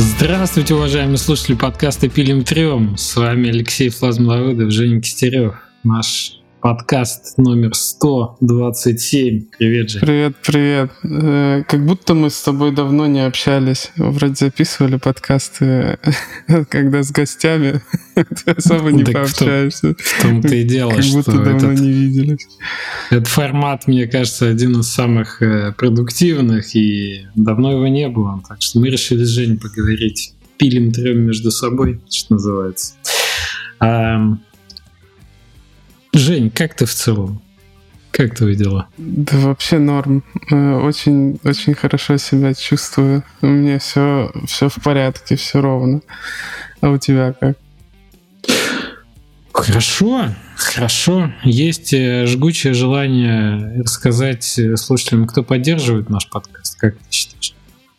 Здравствуйте, уважаемые слушатели подкаста «Пилим трем». С вами Алексей Флазмловыдов, Женя Кистерев. Наш подкаст номер 127. Привет же. Привет, привет. Э, как будто мы с тобой давно не общались. Вроде записывали подкасты, когда с гостями ты особо не пообщаешься. В том-то и дело, Как будто давно не виделись. Этот формат, мне кажется, один из самых э, продуктивных, и давно его не было. Так что мы решили с Женей поговорить. Пилим трем между собой, что называется. Жень, как ты в целом? Как твои дела? Да вообще норм. Э, очень, очень хорошо себя чувствую. У меня все, все в порядке, все ровно. А у тебя как? Хорошо, хорошо. Есть э, жгучее желание рассказать э, слушателям, кто поддерживает наш подкаст. Как ты считаешь?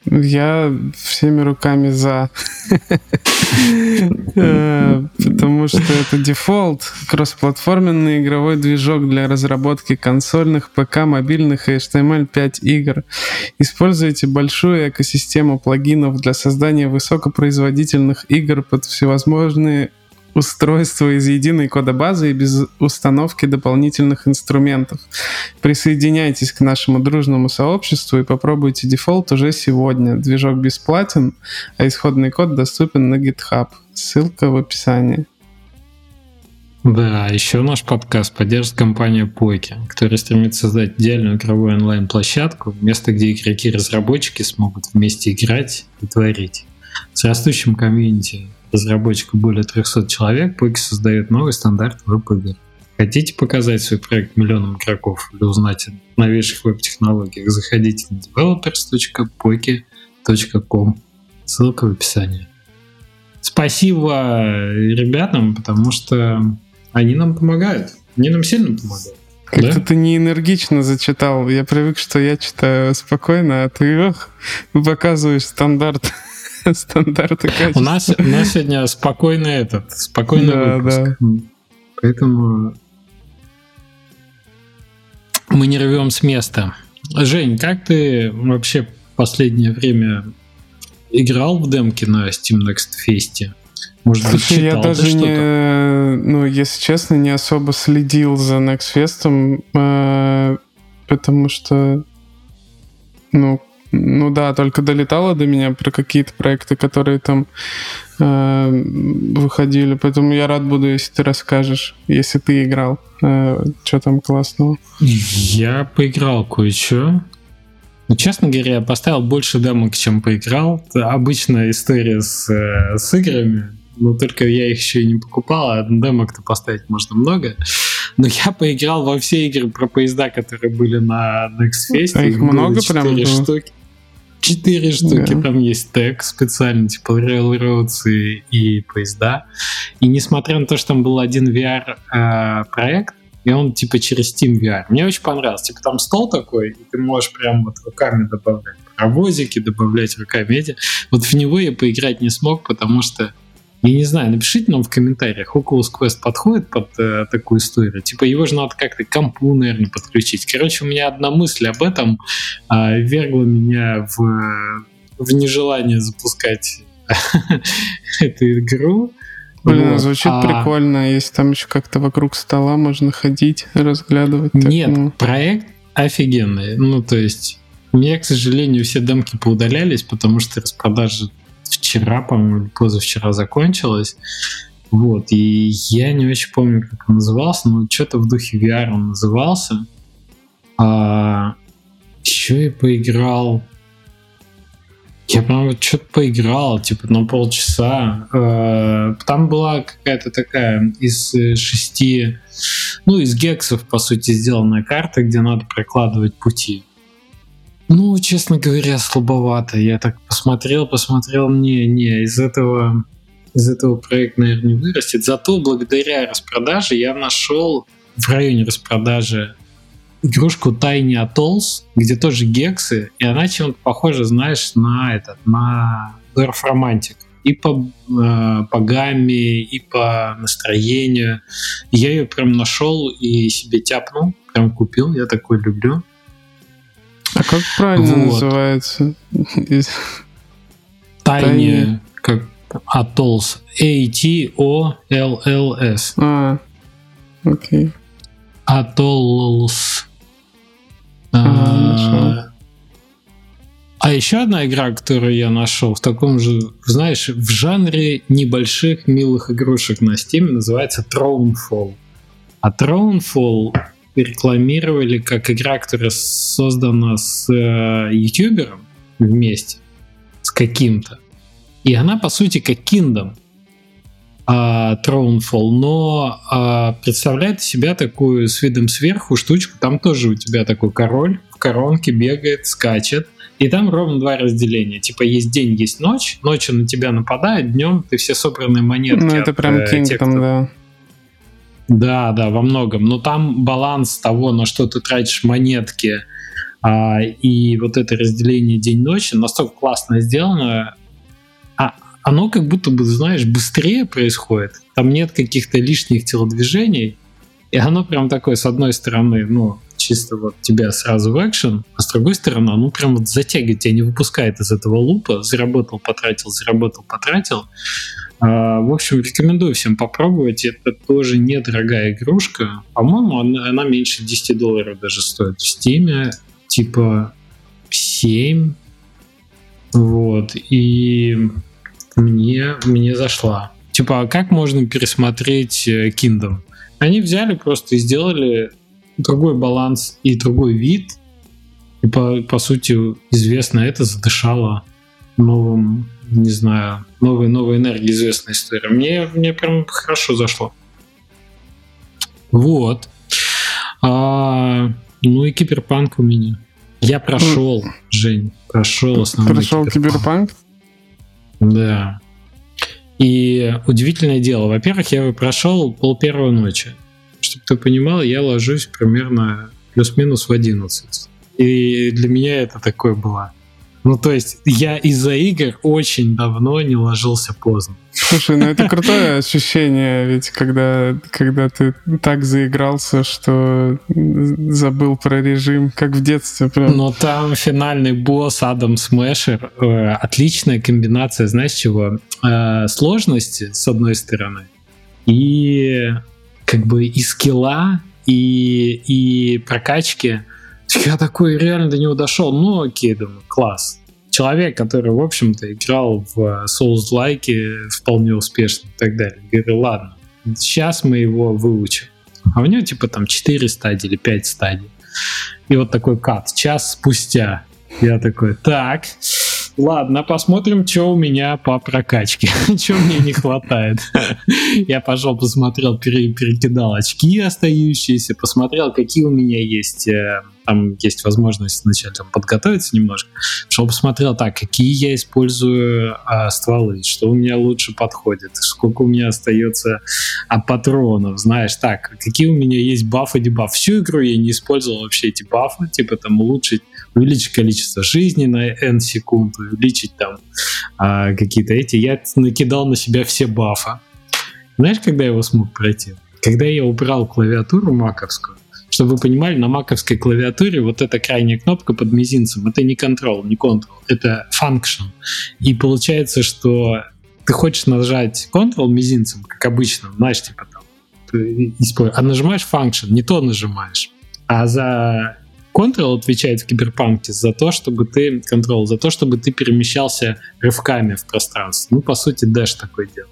Я всеми руками за. Э, потому что это Defold, кроссплатформенный игровой движок для разработки консольных, ПК, мобильных и HTML5 игр. Используйте большую экосистему плагинов для создания высокопроизводительных игр под всевозможные устройство из единой кодобазы и без установки дополнительных инструментов. Присоединяйтесь к нашему дружному сообществу и попробуйте Defold уже сегодня. Движок бесплатен, а исходный код доступен на GitHub. Ссылка в описании. Да, еще наш подкаст поддержит компания Пойки, которая стремится создать идеальную игровую онлайн-площадку, место, где игроки-разработчики смогут вместе играть и творить. С растущим комьюнити разработчиков более 300 человек, Поки создает новый стандарт веб-игр. Хотите показать свой проект миллионам игроков или узнать о новейших веб-технологиях, заходите на developers.poki.com. Ссылка в описании. Спасибо ребятам, потому что они нам помогают. Они нам сильно помогают. Как-то да? ты не энергично зачитал. Я привык, что я читаю спокойно, а ты ох, показываешь стандарт. стандарты качества. У нас, у нас сегодня спокойный этот, спокойный да, выпуск. Да. Поэтому мы не рвем с места. Жень, как ты вообще последнее время играл в демки на Steam Next Fest? Может быть, читал я даже не, ну, если честно, не особо следил за Next Fest, э, потому что, ну, ну да, только долетало до меня про какие-то проекты, которые там э, выходили. Поэтому я рад буду, если ты расскажешь, если ты играл, э, что там классного. Я поиграл кое-что. Ну, честно говоря, я поставил больше демок, чем поиграл. Это обычная история с, э, с играми, но только я их еще и не покупал, а демок-то поставить можно много. Но я поиграл во все игры про поезда, которые были на Next Fest. А их много прям? штуки четыре штуки. Да. Там есть тег специальный, типа Railroads и, и поезда. И несмотря на то, что там был один VR-проект, э, и он типа через Steam VR. Мне очень понравилось. Типа там стол такой, и ты можешь прям вот руками добавлять паровозики, добавлять руками эти. Вот в него я поиграть не смог, потому что я не знаю, напишите нам в комментариях, Oculus Quest подходит под э, такую историю. Типа его же надо как-то к компу, наверное, подключить. Короче, у меня одна мысль об этом э, вергла меня в, в нежелание запускать эту игру. Блин, вот. звучит а... прикольно, если там еще как-то вокруг стола можно ходить, разглядывать. Нет, ну... проект офигенный. Ну, то есть, у меня, к сожалению, все демки поудалялись, потому что распродажи вчера, по-моему, позавчера закончилась. Вот, и я не очень помню, как он назывался, но что-то в духе VR он назывался. А, еще я поиграл... Я, по-моему, что-то поиграл, типа, на полчаса. А, там была какая-то такая из шести... Ну, из гексов, по сути, сделанная карта, где надо прокладывать пути. Ну, честно говоря, слабовато. Я так посмотрел, посмотрел, не, не, из этого, из этого проект, наверное, не вырастет. Зато благодаря распродаже я нашел в районе распродажи игрушку Tiny Atolls, где тоже гексы, и она чем-то похожа, знаешь, на этот, на Dwarf Romantic. И по, э, по гамме, и по настроению. Я ее прям нашел и себе тяпнул, прям купил, я такой люблю. А как правильно вот. называется? Тайне, как Atolls. A-T-O-L-L-S. А, окей. А, нашел. А еще одна игра, которую я нашел в таком же, знаешь, в жанре небольших милых игрушек на Steam, называется Thronefall. А Thronefall рекламировали как игра, которая создана с э, ютубером вместе, с каким-то. И она, по сути, как Kingdom а, Thronefall, но а, представляет себя такую с видом сверху штучку. Там тоже у тебя такой король в коронке бегает, скачет. И там ровно два разделения. Типа есть день, есть ночь. Ночью на тебя нападает, днем ты все собранные монетки. Ну, это прям э, Kingdom, тех, кто- да. Да, да, во многом. Но там баланс того, на что ты тратишь монетки, а, и вот это разделение день-ночи настолько классно сделано. А оно как будто бы, знаешь, быстрее происходит. Там нет каких-то лишних телодвижений. И оно прям такое, с одной стороны, ну, чисто вот тебя сразу в экшен, а с другой стороны, оно прям вот затягивает, тебя не выпускает из этого лупа. Заработал, потратил, заработал, потратил. А, В общем, рекомендую всем попробовать. Это тоже недорогая игрушка. По-моему, она, она меньше 10 долларов даже стоит в Стиме. Типа 7. Вот. И мне, мне зашла. Типа, а как можно пересмотреть э, Kingdom? Они взяли просто и сделали другой баланс и другой вид. И по, по сути, известно это задышало новым, не знаю, новой, новой энергией известная история. Мне, мне прям хорошо зашло. Вот. А, ну и киберпанк у меня. Я прошел, Жень, прошел основной Прошел Киберпанк? Да. И удивительное дело. Во-первых, я его прошел пол первой ночи. Чтобы ты понимал, я ложусь примерно плюс-минус в 11. И для меня это такое было. Ну, то есть, я из-за игр очень давно не ложился поздно. Слушай, ну это крутое ощущение, ведь когда, когда ты так заигрался, что забыл про режим, как в детстве. Прям. Но там финальный босс Адам Смешер. э, отличная комбинация, знаешь чего? Э, сложности, с одной стороны, и как бы и скилла, и, и прокачки. Я такой реально до него дошел. Ну окей, думаю, класс. Человек, который, в общем-то, играл в Souls-like вполне успешно и так далее. Говорю, ладно, сейчас мы его выучим. А у него типа там 4 стадии или 5 стадий. И вот такой кат. Час спустя. Я такой, так, ладно, посмотрим, что у меня по прокачке. что мне не хватает. Я пошел, посмотрел, пере- перекидал очки остающиеся, посмотрел, какие у меня есть. э, Там есть возможность вначале там, подготовиться немножко. Пошел, посмотрел, так, какие я использую а, стволы, что у меня лучше подходит, сколько у меня остается а, патронов, знаешь, так, какие у меня есть бафы, дебафы. Всю игру я не использовал вообще эти бафы, типа там улучшить, увеличить количество жизни на n секунд, увеличить там а, какие-то эти. Я накидал на себя все бафы. Знаешь, когда я его смог пройти? Когда я убрал клавиатуру маковскую, чтобы вы понимали, на маковской клавиатуре вот эта крайняя кнопка под мизинцем, это не control, не control, это function. И получается, что ты хочешь нажать Ctrl мизинцем, как обычно, знаешь, типа там, использ- а нажимаешь function, не то нажимаешь. А за Ctrl отвечает в киберпанке за то, чтобы ты Control, за то, чтобы ты перемещался рывками в пространстве. Ну, по сути, Dash такой делал.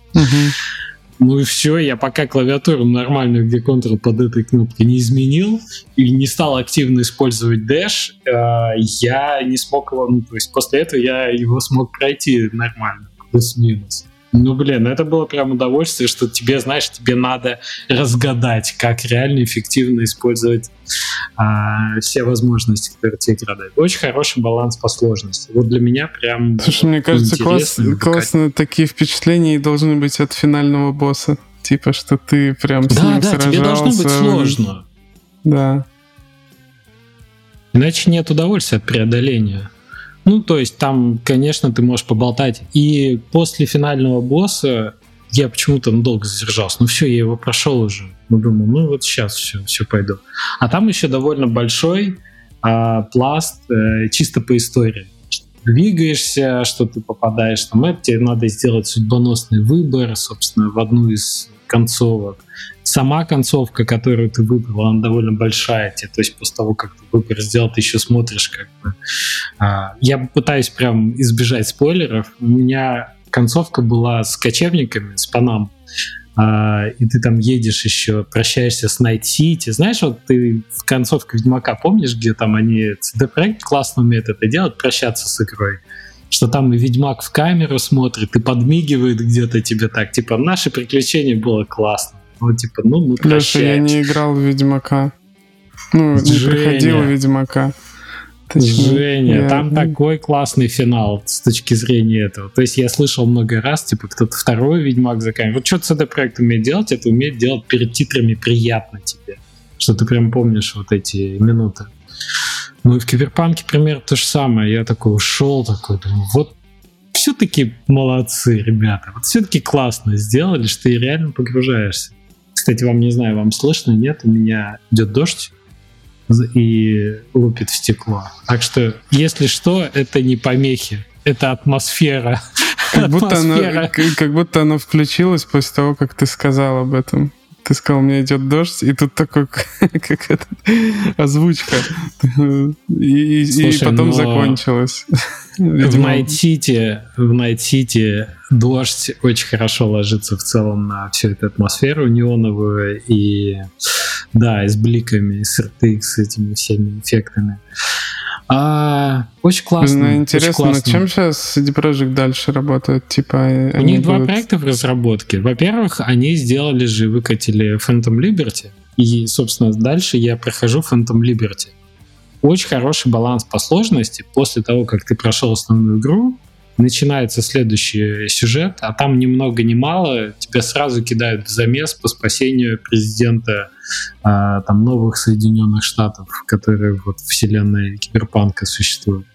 Ну и все, я пока клавиатуру нормальную, где Ctrl под этой кнопкой не изменил и не стал активно использовать Dash, э, я не смог его, ну то есть после этого я его смог пройти нормально, плюс-минус. Ну, блин, это было прям удовольствие, что тебе, знаешь, тебе надо разгадать, как реально эффективно использовать а, все возможности, которые тебе игра дает. Очень хороший баланс по сложности. Вот для меня прям Слушай, мне кажется, класс, классно такие впечатления и должны быть от финального босса. Типа, что ты прям с Да, ним да, сражался. тебе должно быть сложно. Да. Иначе нет удовольствия от преодоления. Ну, то есть там, конечно, ты можешь поболтать. И после финального босса я почему-то долго задержался. Ну все, я его прошел уже. Ну, думаю, ну вот сейчас все, все пойду. А там еще довольно большой а, пласт э, чисто по истории. двигаешься, что ты попадаешь на мэп, тебе надо сделать судьбоносный выбор, собственно, в одну из концовок. Сама концовка, которую ты выбрал, она довольно большая. Тебе, то есть после того, как ты выбор сделал, ты еще смотришь как бы... А, я пытаюсь прям избежать спойлеров. У меня концовка была с кочевниками, с Панам. Uh, и ты там едешь еще, прощаешься с Night City. Знаешь, вот ты в концовке Ведьмака помнишь, где там они CD-проект классно умеет это делать, прощаться с игрой? Что там и Ведьмак в камеру смотрит и подмигивает где-то тебе так, типа, наше приключение было классно. Ну, типа, ну, мы Леша, я не играл в Ведьмака. Ну, Женя. не проходил Ведьмака. Точнее, Женя, я... там такой классный финал с точки зрения этого. То есть я слышал много раз, типа, кто-то второй Ведьмак заканчивает. Вот что CD проект умеет делать, это умеет делать перед титрами приятно тебе. Что ты прям помнишь вот эти минуты. Ну и в Киберпанке примерно то же самое. Я такой ушел, такой, думаю, вот все-таки молодцы, ребята. Вот все-таки классно сделали, что ты реально погружаешься. Кстати, вам не знаю, вам слышно, нет? У меня идет дождь и лупит в стекло. Так что, если что, это не помехи, это атмосфера. Как будто, Она, как будто она включилась после того, как ты сказал об этом. Ты сказал, у меня идет дождь, и тут такой, как это, озвучка. И, Слушай, и потом закончилась. В City, в City дождь очень хорошо ложится в целом на всю эту атмосферу неоновую и да, и с бликами, и с RTX, с этими всеми эффектами. А, очень классно. Ну, интересно, очень классно. чем сейчас CD Projekt дальше работает? Типа, У них будут... два проекта в разработке. Во-первых, они сделали же, выкатили Phantom Liberty. И, собственно, дальше я прохожу Phantom Liberty. Очень хороший баланс по сложности. После того, как ты прошел основную игру, начинается следующий сюжет, а там ни много ни мало тебя сразу кидают в замес по спасению президента а, там новых Соединенных Штатов, которые вот в вселенной киберпанка существуют.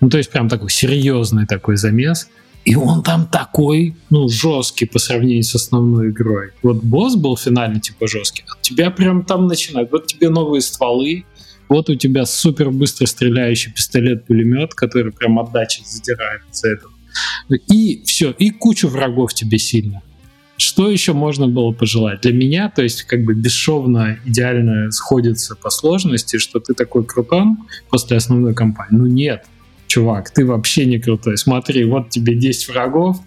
Ну, то есть прям такой серьезный такой замес. И он там такой, ну, жесткий по сравнению с основной игрой. Вот босс был финальный типа жесткий, а тебя прям там начинают. Вот тебе новые стволы, вот у тебя супер быстро стреляющий пистолет-пулемет, который прям отдачи задирает за это. И все, и кучу врагов тебе сильно. Что еще можно было пожелать? Для меня, то есть как бы бесшовно, идеально сходится по сложности, что ты такой крутой после основной кампании. Ну нет, чувак, ты вообще не крутой. Смотри, вот тебе 10 врагов,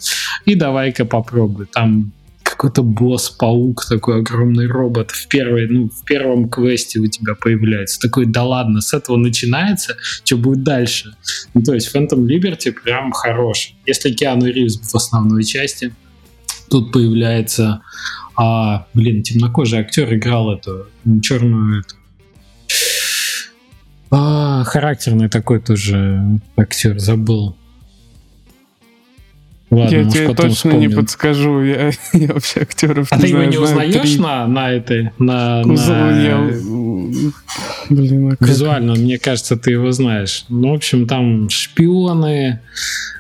и давай-ка попробуй. Там какой-то босс-паук, такой огромный робот в, первой, ну, в первом квесте у тебя появляется. Такой, да ладно, с этого начинается, что будет дальше? Ну, то есть Phantom Liberty прям хорош. Если Киану Ривз в основной части, тут появляется, а, блин, темнокожий актер играл эту черную эту а, характерный такой тоже актер, забыл. Ладно, я тебе точно вспомним. не подскажу, я, я вообще актеров а не ты знаю. его не узнаешь на, на этой? На, на... Я... Блин, а как... Визуально, мне кажется, ты его знаешь. Ну, в общем, там шпионы,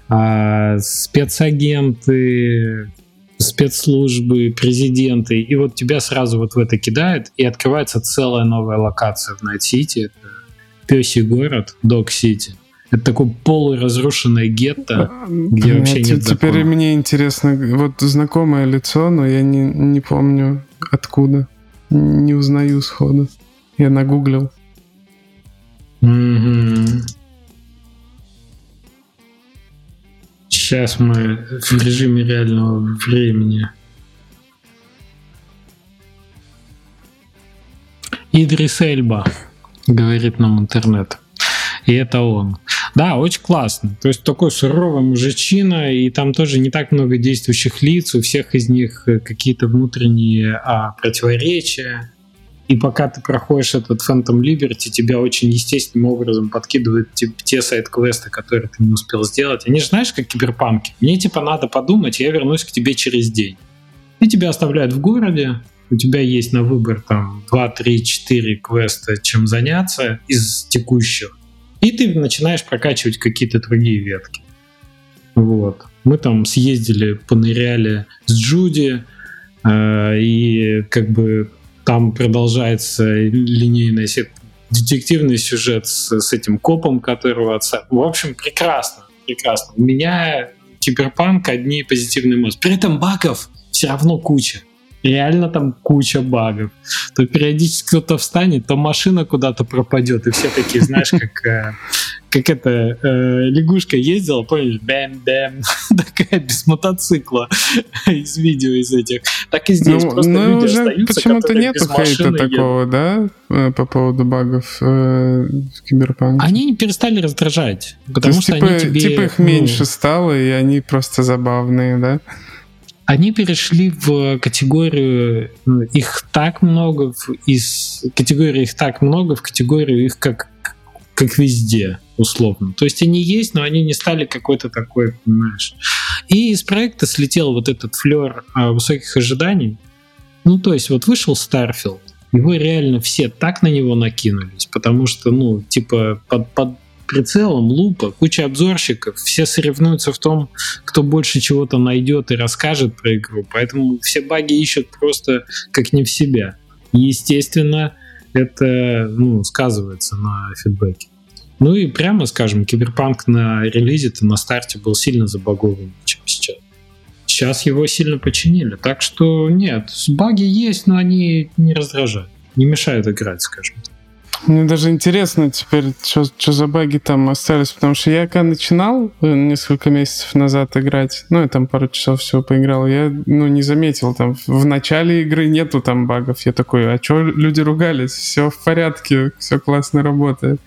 а, спецагенты, спецслужбы, президенты, и вот тебя сразу вот в это кидает, и открывается целая новая локация в Найт-Сити, это пёсий город, Дог-Сити. Это такое полуразрушенное гетто, где вообще нет Теперь закона. мне интересно, вот знакомое лицо, но я не, не помню откуда. Не узнаю сходу. Я нагуглил. Mm-hmm. Сейчас мы в режиме реального времени. Идрис Эльба, говорит нам интернет. И это он. Да, очень классно. То есть такой суровый мужичина, и там тоже не так много действующих лиц, у всех из них э, какие-то внутренние а, противоречия. И пока ты проходишь этот Phantom Liberty, тебя очень естественным образом подкидывают типа, те сайт-квесты, которые ты не успел сделать. Они же знаешь, как киберпанки. Мне типа надо подумать, я вернусь к тебе через день. И тебя оставляют в городе, у тебя есть на выбор там 2, 3, 4 квеста, чем заняться из текущих. И ты начинаешь прокачивать какие-то другие ветки. Вот. Мы там съездили, поныряли с Джуди, э, и как бы там продолжается линейный детективный сюжет с, с этим копом, которого отца... В общем, прекрасно. прекрасно. У меня киберпанк одни позитивные эмоции. При этом багов все равно куча реально там куча багов. То периодически кто-то встанет, то машина куда-то пропадет, и все такие, знаешь, как, э, как это, э, лягушка ездила, помнишь, бэм-бэм, такая без мотоцикла из видео из этих. Так и здесь ну, просто ну, люди уже остаются, почему-то нету хейта такого, да, э, по поводу багов э, в Киберпанке? Они не перестали раздражать, потому есть, что типа, они тебе... Типа их ну, меньше стало, и они просто забавные, да? Они перешли в категорию ну, их так много, из категории их так много, в категорию их как, как везде, условно. То есть они есть, но они не стали какой-то такой, понимаешь. И из проекта слетел вот этот флер а, высоких ожиданий. Ну, то есть вот вышел Starfield, его реально все так на него накинулись, потому что, ну, типа, под, под прицелом, лупа, куча обзорщиков, все соревнуются в том, кто больше чего-то найдет и расскажет про игру, поэтому все баги ищут просто как не в себя. Естественно, это ну, сказывается на фидбэке. Ну и прямо скажем, Киберпанк на релизе-то на старте был сильно забагованнее, чем сейчас. Сейчас его сильно починили. Так что нет, баги есть, но они не раздражают, не мешают играть, скажем так. Мне даже интересно теперь, что за баги там остались, потому что я когда начинал э, несколько месяцев назад играть, ну, я там пару часов всего поиграл, я, ну, не заметил, там, в начале игры нету там багов. Я такой, а что люди ругались? Все в порядке, все классно работает.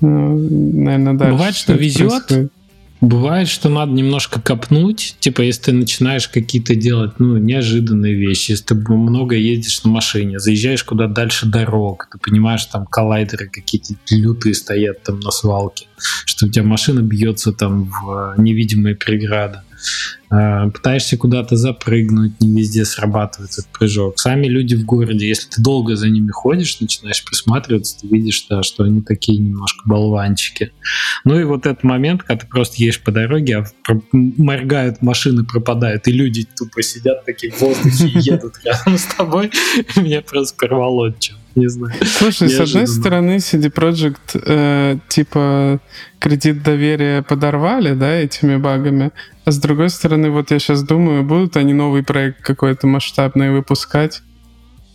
Ну, наверное, дальше. Бывает, что везет, происходит. Бывает, что надо немножко копнуть, типа если ты начинаешь какие-то делать ну, неожиданные вещи, если ты много ездишь на машине, заезжаешь куда дальше дорог, ты понимаешь, там коллайдеры какие-то лютые стоят там на свалке, что у тебя машина бьется там в невидимые преграды. Э, пытаешься куда-то запрыгнуть, не везде срабатывает этот прыжок. Сами люди в городе, если ты долго за ними ходишь, начинаешь присматриваться, ты видишь, да, что они такие немножко болванчики. Ну и вот этот момент, когда ты просто едешь по дороге, а моргают машины, пропадают, и люди тупо сидят такие в воздухе и едут рядом с тобой, меня просто порвало что не знаю. Слушай, с одной стороны, CD Projekt э, типа кредит доверия подорвали, да, этими багами, а с другой стороны, вот я сейчас думаю, будут они новый проект какой-то масштабный выпускать,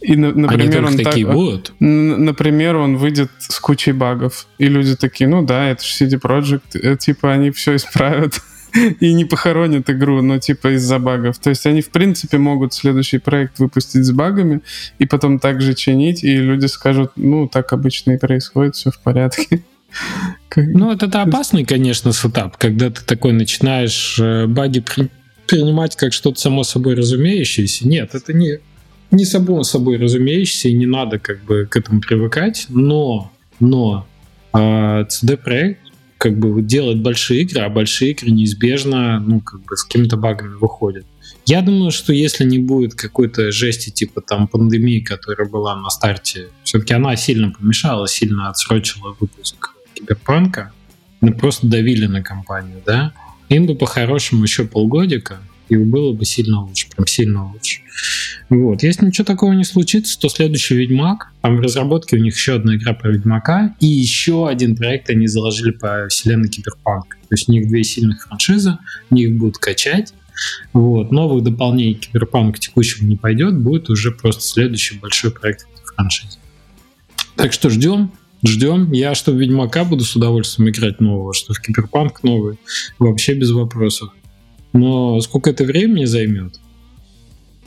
и, например, Они он такие так, будут? Например, он выйдет с кучей багов, и люди такие, ну да, это же CD Projekt, э, типа они все исправят и не похоронят игру, но типа из-за багов. То есть они, в принципе, могут следующий проект выпустить с багами и потом также чинить, и люди скажут, ну, так обычно и происходит, все в порядке. Ну, это, это опасный, конечно, сетап, когда ты такой начинаешь э, баги при, принимать как что-то само собой разумеющееся. Нет, это не, не само собой разумеющееся, и не надо как бы к этому привыкать, но, но э, CD-проект как бы делать большие игры, а большие игры неизбежно, ну, как бы с какими-то багами выходят. Я думаю, что если не будет какой-то жести типа там пандемии, которая была на старте, все-таки она сильно помешала, сильно отсрочила выпуск Киберпанка, ну, просто давили на компанию, да, им бы по-хорошему еще полгодика, и было бы сильно лучше, прям сильно лучше. Вот. Если ничего такого не случится, то следующий Ведьмак, там в разработке у них еще одна игра про Ведьмака, и еще один проект они заложили по вселенной Киберпанк. То есть у них две сильных франшизы, они их будут качать, вот. Новых дополнений Киберпанк текущему не пойдет, будет уже просто следующий большой проект в франшизе. Так что ждем, ждем. Я что в Ведьмака буду с удовольствием играть нового, что в Киберпанк новый, вообще без вопросов. Но сколько это времени займет?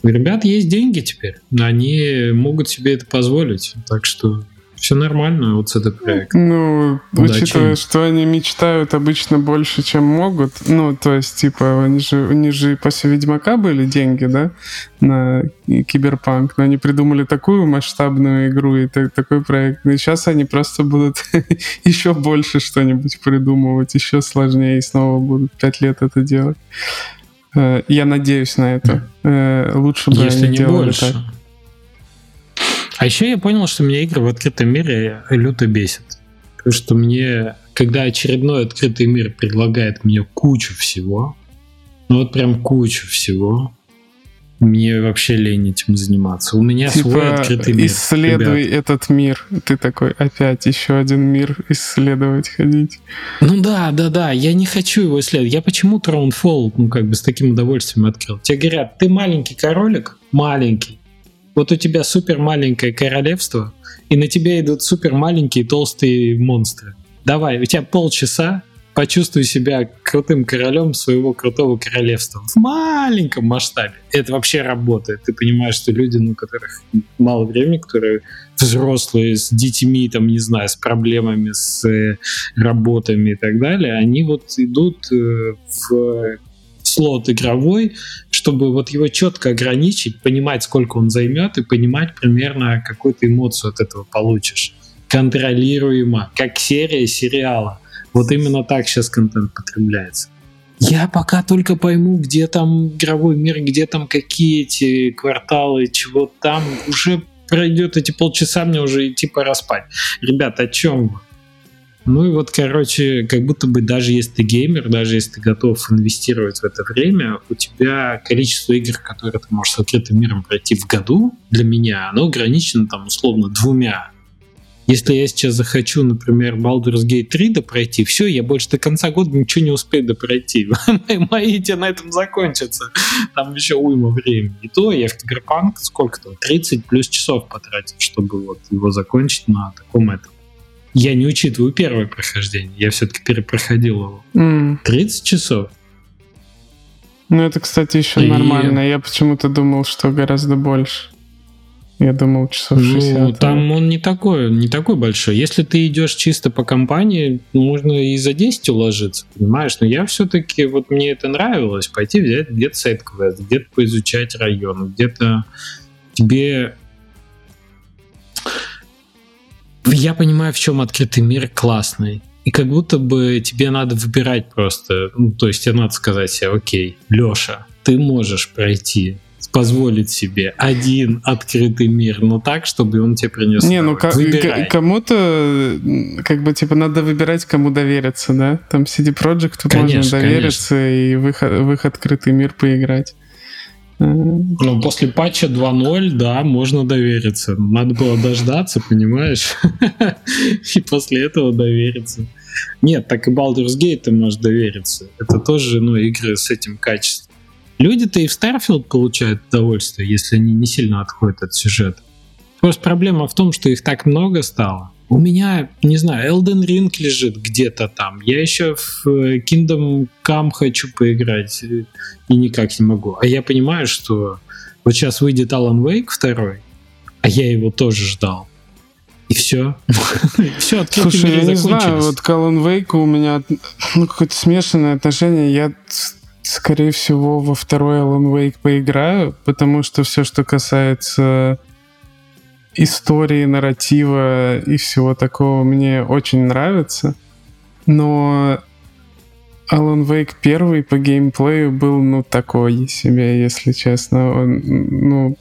Ребят есть деньги теперь, они могут себе это позволить, так что все нормально вот с этой проектом. Ну, Удачи. учитывая, что они мечтают обычно больше, чем могут, ну, то есть, типа, они же, у них же после Ведьмака были деньги, да, на Киберпанк, но они придумали такую масштабную игру и такой проект, и сейчас они просто будут еще больше что-нибудь придумывать, еще сложнее, и снова будут пять лет это делать. Э, я надеюсь на это. Э, лучше бы Если они не делали больше. так. А еще я понял, что меня игры в открытом мире люто бесит. Потому что мне, когда очередной открытый мир предлагает мне кучу всего, ну вот прям кучу всего, Мне вообще лень этим заниматься. У меня типа, свой открытый мир. Исследуй ребят. этот мир. Ты такой, опять еще один мир исследовать ходить. Ну да, да, да. Я не хочу его исследовать. Я почему Троунфолл, ну как бы с таким удовольствием открыл? Тебе говорят, ты маленький королик, маленький. Вот у тебя супер маленькое королевство, и на тебя идут супер маленькие толстые монстры. Давай, у тебя полчаса, почувствуй себя крутым королем своего крутого королевства в маленьком масштабе. Это вообще работает. Ты понимаешь, что люди, ну, которых мало времени, которые взрослые с детьми, там, не знаю, с проблемами, с э, работами и так далее, они вот идут э, в слот игровой, чтобы вот его четко ограничить, понимать, сколько он займет, и понимать примерно, какую ты эмоцию от этого получишь. Контролируемо, как серия сериала. Вот именно так сейчас контент потребляется. Я пока только пойму, где там игровой мир, где там какие эти кварталы, чего там. Уже пройдет эти полчаса, мне уже идти пора спать. Ребят, о чем вы? Ну и вот, короче, как будто бы даже если ты геймер, даже если ты готов инвестировать в это время, у тебя количество игр, которые ты можешь с открытым миром пройти в году, для меня, оно ограничено там условно двумя если я сейчас захочу, например, Baldur's Gate 3 допройти, все, я больше до конца года ничего не успею допройти. Мои те на этом закончатся. Там еще уйма времени. И то я в Киберпанк сколько там, 30 плюс часов потратил, чтобы вот его закончить на таком этом. Я не учитываю первое прохождение, я все-таки перепроходил его. Mm. 30 часов. Ну, это, кстати, еще и... нормально. Я почему-то думал, что гораздо больше. Я думал, часов 60. Ну, там он не такой, не такой большой. Если ты идешь чисто по компании, можно и за 10 уложиться, понимаешь? Но я все-таки, вот мне это нравилось, пойти взять где-то сайт-квест, где-то поизучать район, где-то тебе... Я понимаю, в чем открытый мир классный. И как будто бы тебе надо выбирать просто. Ну, то есть тебе надо сказать себе, окей, Леша, ты можешь пройти позволить себе один открытый мир, но так, чтобы он тебе принес. Не, ну кому-то как бы типа надо выбирать, кому довериться, да? Там CD Projekt конечно, можно довериться конечно. и в их, в их открытый мир поиграть. Ну, после патча 2.0, да, можно довериться. Надо было дождаться, понимаешь? И после этого довериться. Нет, так и Baldur's Gate ты можешь довериться. Это тоже, ну, игры с этим качеством. Люди-то и в Starfield получают удовольствие, если они не сильно отходят от сюжета. Просто проблема в том, что их так много стало. У меня, не знаю, Elden Ring лежит где-то там. Я еще в э, Kingdom Come хочу поиграть э, и никак не могу. А я понимаю, что вот сейчас выйдет Alan Wake второй, а я его тоже ждал. И все. все, Слушай, я не знаю, вот к Alan Wake у меня ну, какое-то смешанное отношение. Я скорее всего, во второй Alan Wake поиграю, потому что все, что касается истории, нарратива и всего такого, мне очень нравится. Но Alan Wake первый по геймплею был, ну, такой себе, если честно. Он, ну,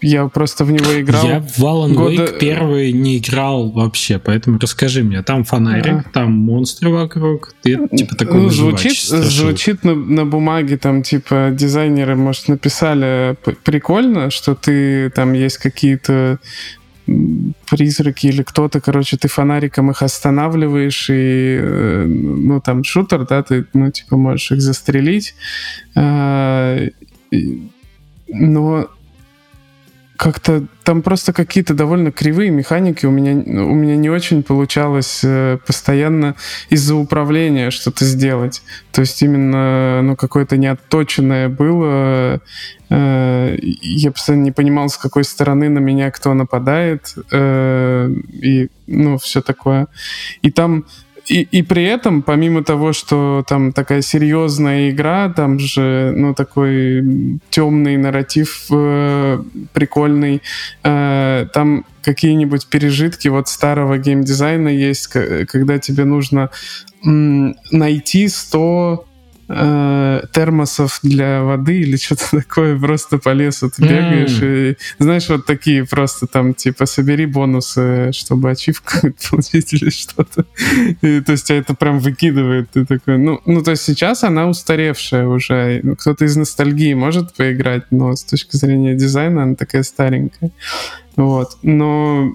я просто в него играл. Я в Alan года... Wake первый не играл вообще, поэтому расскажи мне. Там фонарик, а. там монстры вокруг, ты типа такой ну, звучит, звучит на, на бумаге, там типа дизайнеры, может, написали прикольно, что ты там есть какие-то призраки или кто-то, короче, ты фонариком их останавливаешь и, э, ну, там, шутер, да, ты, ну, типа, можешь их застрелить. А, но как-то там просто какие-то довольно кривые механики. У меня, у меня не очень получалось э, постоянно из-за управления что-то сделать. То есть именно ну, какое-то неотточенное было. Э, я постоянно не понимал, с какой стороны на меня кто нападает. Э, и ну, все такое. И там и, и при этом, помимо того, что там такая серьезная игра, там же, ну, такой темный нарратив э, прикольный, э, там какие-нибудь пережитки вот старого геймдизайна есть, когда тебе нужно найти 100 э, термосов для воды или что-то такое, просто по лесу ты бегаешь mm. и знаешь, вот такие просто там типа собери бонусы, чтобы ачивку получить или что-то. И, то есть это прям выкидывает. Ты такой, ну, ну, то есть сейчас она устаревшая уже. Ну, кто-то из ностальгии может поиграть, но с точки зрения дизайна она такая старенькая. Вот. Но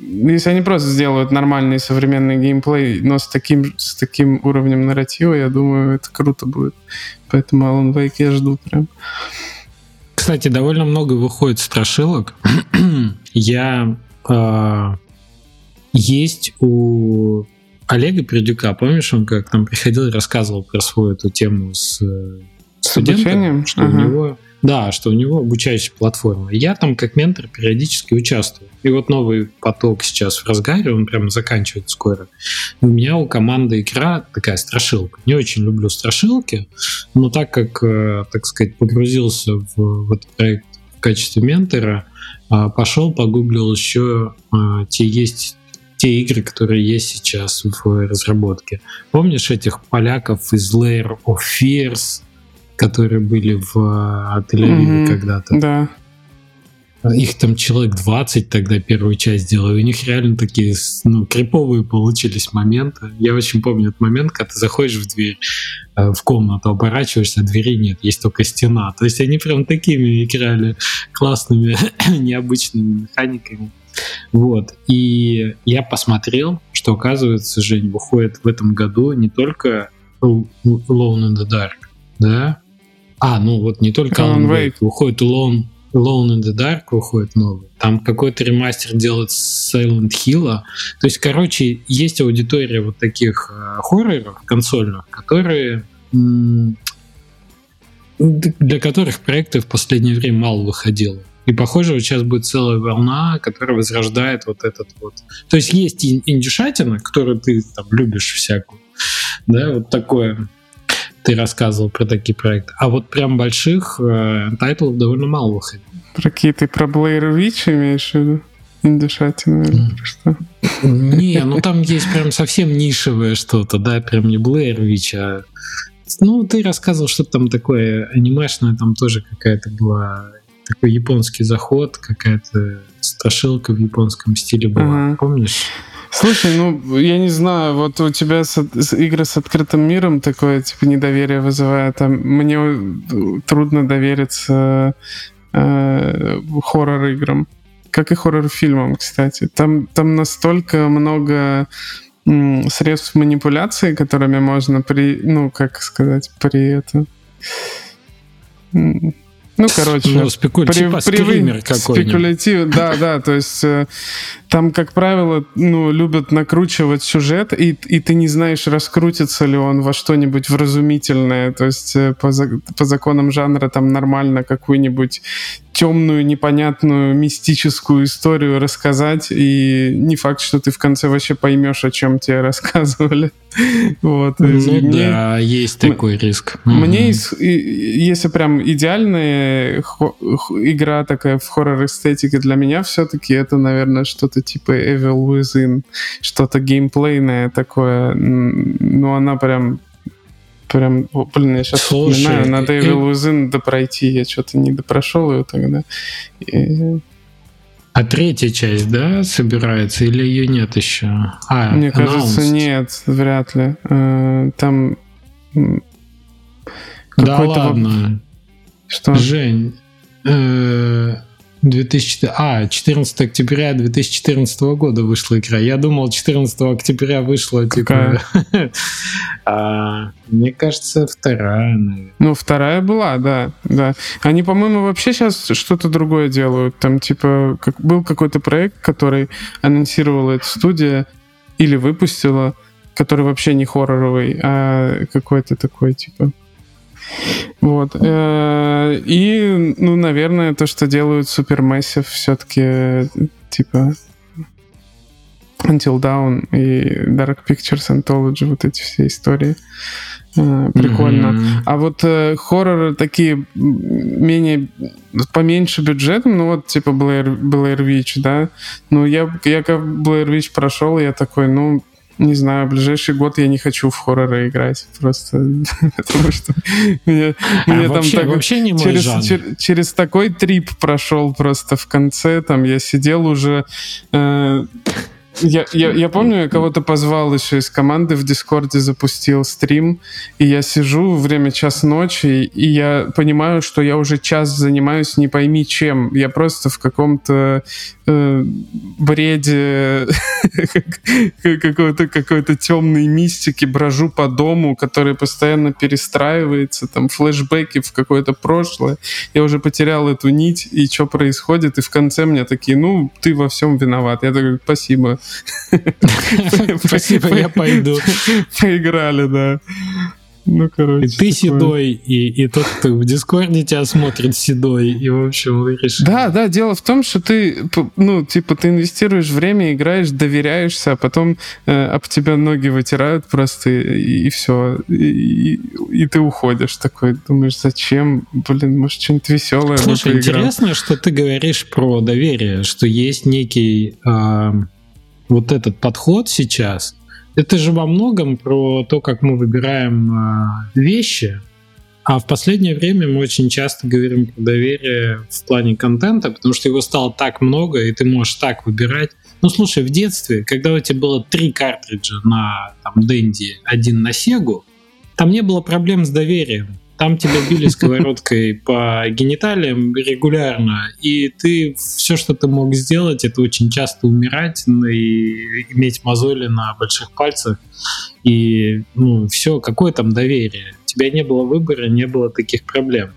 если они просто сделают нормальный современный геймплей, но с таким, с таким уровнем нарратива, я думаю, это круто будет. Поэтому Alan Wake я жду прям. Кстати, довольно много выходит страшилок. я э, есть у Олега Пердюка, помнишь, он как там приходил и рассказывал про свою эту тему с э, студентом, что ага. у него да, что у него обучающая платформа. Я там как ментор периодически участвую. И вот новый поток сейчас в разгаре, он прямо заканчивается скоро. У меня у команды игра такая страшилка. Не очень люблю страшилки, но так как, э, так сказать, погрузился в, в этот проект в качестве ментора, а, пошел, погуглил еще а, те есть те игры, которые есть сейчас в разработке. Помнишь этих поляков из Layer of Fears, которые были в э, Тель-Авиве mm-hmm. когда-то. Да. Их там человек 20 тогда первую часть делал, у них реально такие ну, криповые получились моменты. Я очень помню этот момент, когда ты заходишь в дверь, э, в комнату, оборачиваешься, а двери нет, есть только стена. То есть они прям такими играли классными, необычными механиками. Вот. И я посмотрел, что, оказывается, Жень, выходит в этом году не только Alone in the Dark, да, а, ну вот не только Alan Wake. Выходит Alone, Alone in the Dark, выходит новый. Там какой-то ремастер делает Silent Hill. То есть, короче, есть аудитория вот таких э, хорроров консольных, которые для которых проекты в последнее время мало выходило. И похоже, вот сейчас будет целая волна, которая возрождает вот этот вот. То есть есть индюшатина, которую ты там любишь всякую, да, вот такое ты рассказывал про такие проекты. А вот прям больших э, тайтлов довольно мало выходит. Про какие ты про Блэйр Вич имеешь в виду? Индюшатина или про что? Не, ну там есть прям совсем нишевое что-то, да, прям не Блэйр Вич, а... Ну, ты рассказывал, что там такое анимешное, там тоже какая-то была такой японский заход, какая-то страшилка в японском стиле была, ага. помнишь? Слушай, ну, я не знаю, вот у тебя с, с, игры с открытым миром такое, типа, недоверие вызывает. Там мне трудно довериться э, хоррор-играм. Как и хоррор-фильмам, кстати. Там, там настолько много средств манипуляции, которыми можно при... Ну, как сказать, при этом... Ну, короче, ну, спекуль... при, типа при, спекулятив, да, да, то есть э, там, как правило, ну, любят накручивать сюжет, и, и ты не знаешь, раскрутится ли он во что-нибудь вразумительное, то есть э, по, по законам жанра там нормально какую-нибудь темную, непонятную, мистическую историю рассказать, и не факт, что ты в конце вообще поймешь, о чем тебе рассказывали. Вот. Ну мне, да, есть такой риск. Мне, mm если прям идеальная игра такая в хоррор-эстетике для меня, все-таки это, наверное, что-то типа Evil Within, что-то геймплейное такое. Ну, она прям прям, блин, я сейчас Слушай, вспоминаю, надо Evil Within допройти, я что-то не допрошел ее тогда. И... А третья часть, да, собирается или ее нет еще? А, Мне announced. кажется, нет, вряд ли. Э, там да ладно. Что? Жень, э, 2000... А, 14 октября 2014 года вышла игра. Я думал, 14 октября вышла, типа... а, мне кажется, вторая, наверное. Ну, вторая была, да, да. Они, по-моему, вообще сейчас что-то другое делают. Там, типа, как, был какой-то проект, который анонсировала эта студия или выпустила, который вообще не хорроровый, а какой-то такой, типа, вот. Э, и, ну, наверное, то, что делают Supermassive, все-таки типа Until Dawn и Dark Pictures Anthology, вот эти все истории. Э, прикольно. Mm-hmm. А вот э, хорроры такие менее поменьше бюджетом, ну вот типа Blair, Blair Witch, да. Ну я, я как Blair Witch прошел, я такой, ну не знаю, ближайший год я не хочу в хорроры играть. Просто потому что мне, а мне вообще, там так, вообще не мой через, жанр. Через такой трип прошел просто в конце. Там я сидел уже... Э, я, я, я помню, я кого-то позвал еще из команды в Дискорде, запустил стрим, и я сижу время час ночи, и я понимаю, что я уже час занимаюсь не пойми чем. Я просто в каком-то э, бреде какой-то какой-то темной мистики брожу по дому, который постоянно перестраивается, там флешбеки в какое-то прошлое. Я уже потерял эту нить, и что происходит, и в конце мне такие, ну, ты во всем виноват. Я такой, спасибо. Спасибо, я пойду. Поиграли, да. Ну, короче. И ты такое. седой, и, и тот, кто в Дискорде тебя смотрит седой, и, в общем, вы решили. Да, да, дело в том, что ты, ну, типа, ты инвестируешь время, играешь, доверяешься, а потом э, об тебя ноги вытирают просто, и, и все. И, и, и ты уходишь такой, думаешь, зачем? Блин, может, что-нибудь веселое Слушай, интересно, что ты говоришь про доверие, что есть некий... Э, вот этот подход сейчас, это же во многом про то, как мы выбираем э, вещи, а в последнее время мы очень часто говорим про доверие в плане контента, потому что его стало так много, и ты можешь так выбирать. Ну, слушай, в детстве, когда у тебя было три картриджа на там, Денди, один на Сегу, там не было проблем с доверием. Там тебя били сковородкой по гениталиям регулярно, и ты все, что ты мог сделать, это очень часто умирать и иметь мозоли на больших пальцах. И ну, все, какое там доверие? У тебя не было выбора, не было таких проблем.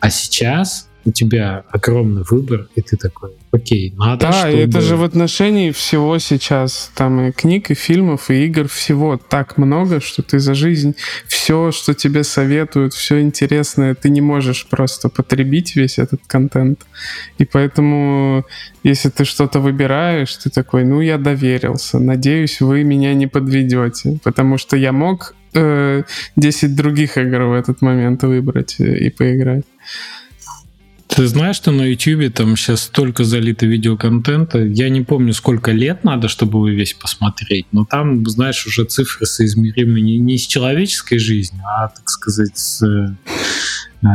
А сейчас у тебя огромный выбор, и ты такой, окей, надо, Да, чтобы... это же в отношении всего сейчас, там и книг, и фильмов, и игр, всего так много, что ты за жизнь все, что тебе советуют, все интересное, ты не можешь просто потребить весь этот контент. И поэтому, если ты что-то выбираешь, ты такой, ну, я доверился, надеюсь, вы меня не подведете, потому что я мог э, 10 других игр в этот момент выбрать и поиграть. Ты знаешь, что на YouTube там сейчас столько залито видеоконтента. Я не помню, сколько лет надо, чтобы его весь посмотреть, но там, знаешь, уже цифры соизмеримы не, не с человеческой жизнью, а, так сказать, с э, э,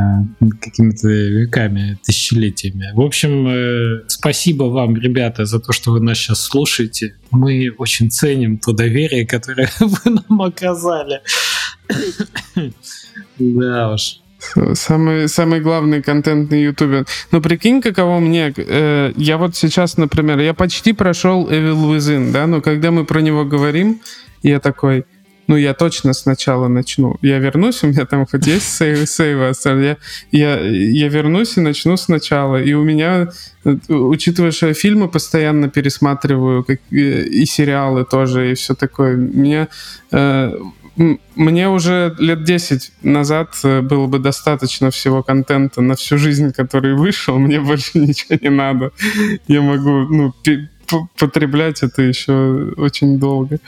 какими-то веками, тысячелетиями. В общем, э, спасибо вам, ребята, за то, что вы нас сейчас слушаете. Мы очень ценим то доверие, которое вы нам оказали. Да уж. Самый, самый главный контент на Ютубе. Но прикинь, каково мне... Э, я вот сейчас, например, я почти прошел Evil Within, да, но когда мы про него говорим, я такой, ну, я точно сначала начну. Я вернусь, у меня там хоть есть сейв, сейвы, я, я, я вернусь и начну сначала. И у меня, учитывая, что я фильмы постоянно пересматриваю, как, и сериалы тоже, и все такое, меня... Э, мне уже лет 10 назад э, было бы достаточно всего контента на всю жизнь, который вышел, мне больше ничего не надо. Я могу, ну, потреблять это еще очень долго.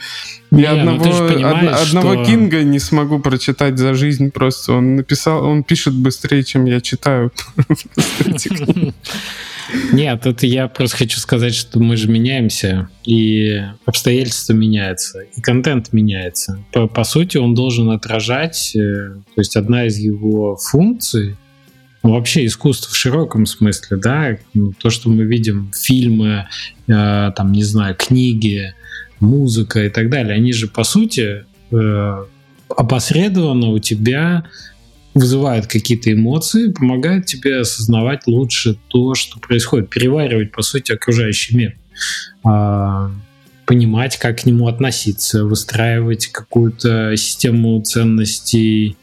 Не, Я ну одного, од, одного что... Кинга не смогу прочитать за жизнь просто. Он написал, он пишет быстрее, чем я читаю. Нет, это я просто хочу сказать, что мы же меняемся, и обстоятельства меняются, и контент меняется. По, по сути, он должен отражать, э, то есть одна из его функций, ну, вообще искусство в широком смысле, да, ну, то, что мы видим, фильмы, э, там, не знаю, книги, музыка и так далее, они же, по сути, э, опосредованно у тебя вызывают какие-то эмоции, помогают тебе осознавать лучше то, что происходит, переваривать, по сути, окружающий мир, а, понимать, как к нему относиться, выстраивать какую-то систему ценностей.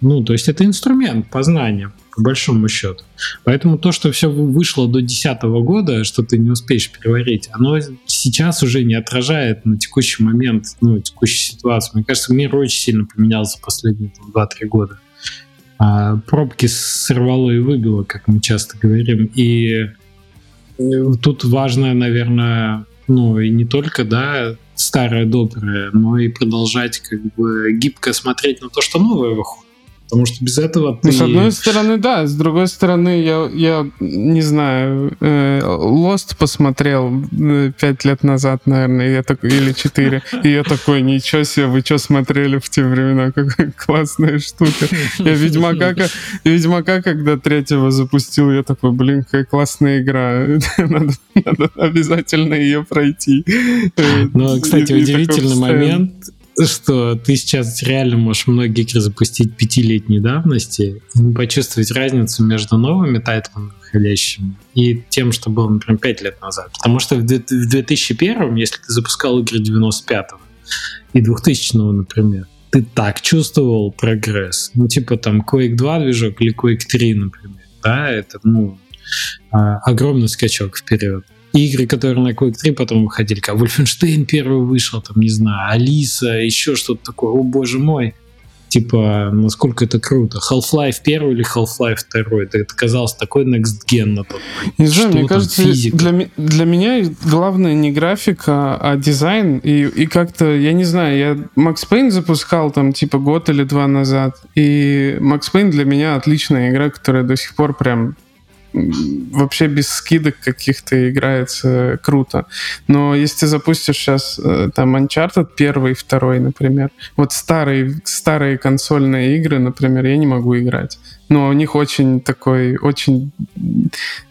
Ну, то есть это инструмент познания, по большому счету. Поэтому то, что все вышло до 2010 года, что ты не успеешь переварить, оно сейчас уже не отражает на текущий момент, ну, текущую ситуацию. Мне кажется, мир очень сильно поменялся последние 2-3 года а, пробки сорвало и выбило, как мы часто говорим. И э, тут важно, наверное, ну и не только, да, старое доброе, но и продолжать как бы гибко смотреть на то, что новое выходит. Потому что без этого ты... Ну, с одной стороны, да. С другой стороны, я, я не знаю, э, Lost посмотрел э, пять лет назад, наверное, я такой, или четыре. И я такой, ничего себе, вы что смотрели в те времена? Какая классная штука. Я Ведьмака, Ведьмака, когда третьего запустил, я такой, блин, какая классная игра. Надо, надо обязательно ее пройти. Ну, кстати, удивительный момент что ты сейчас реально можешь многие игры запустить пятилетней давности и почувствовать разницу между новыми тайтлами выходящими и тем, что было, например, пять лет назад. Потому что в 2001, если ты запускал игры 95-го и 2000-го, например, ты так чувствовал прогресс. Ну, типа там Quake 2 движок или Quake 3, например. Да, это, ну, а, огромный скачок вперед игры, которые на Quake 3 потом выходили, как Wolfenstein первый вышел, там, не знаю, Алиса, еще что-то такое, о боже мой. Типа, насколько это круто. Half-Life первый или Half-Life второй? Это, это казалось такой next gen на тот. Не знаю, мне кажется, физика? Для, для меня главное не графика, а дизайн. И, и как-то, я не знаю, я Max Payne запускал там типа год или два назад. И Max Payne для меня отличная игра, которая до сих пор прям вообще без скидок каких-то играется круто. Но если ты запустишь сейчас э, там Uncharted первый, второй, например, вот старые, старые консольные игры, например, я не могу играть. Но у них очень такой, очень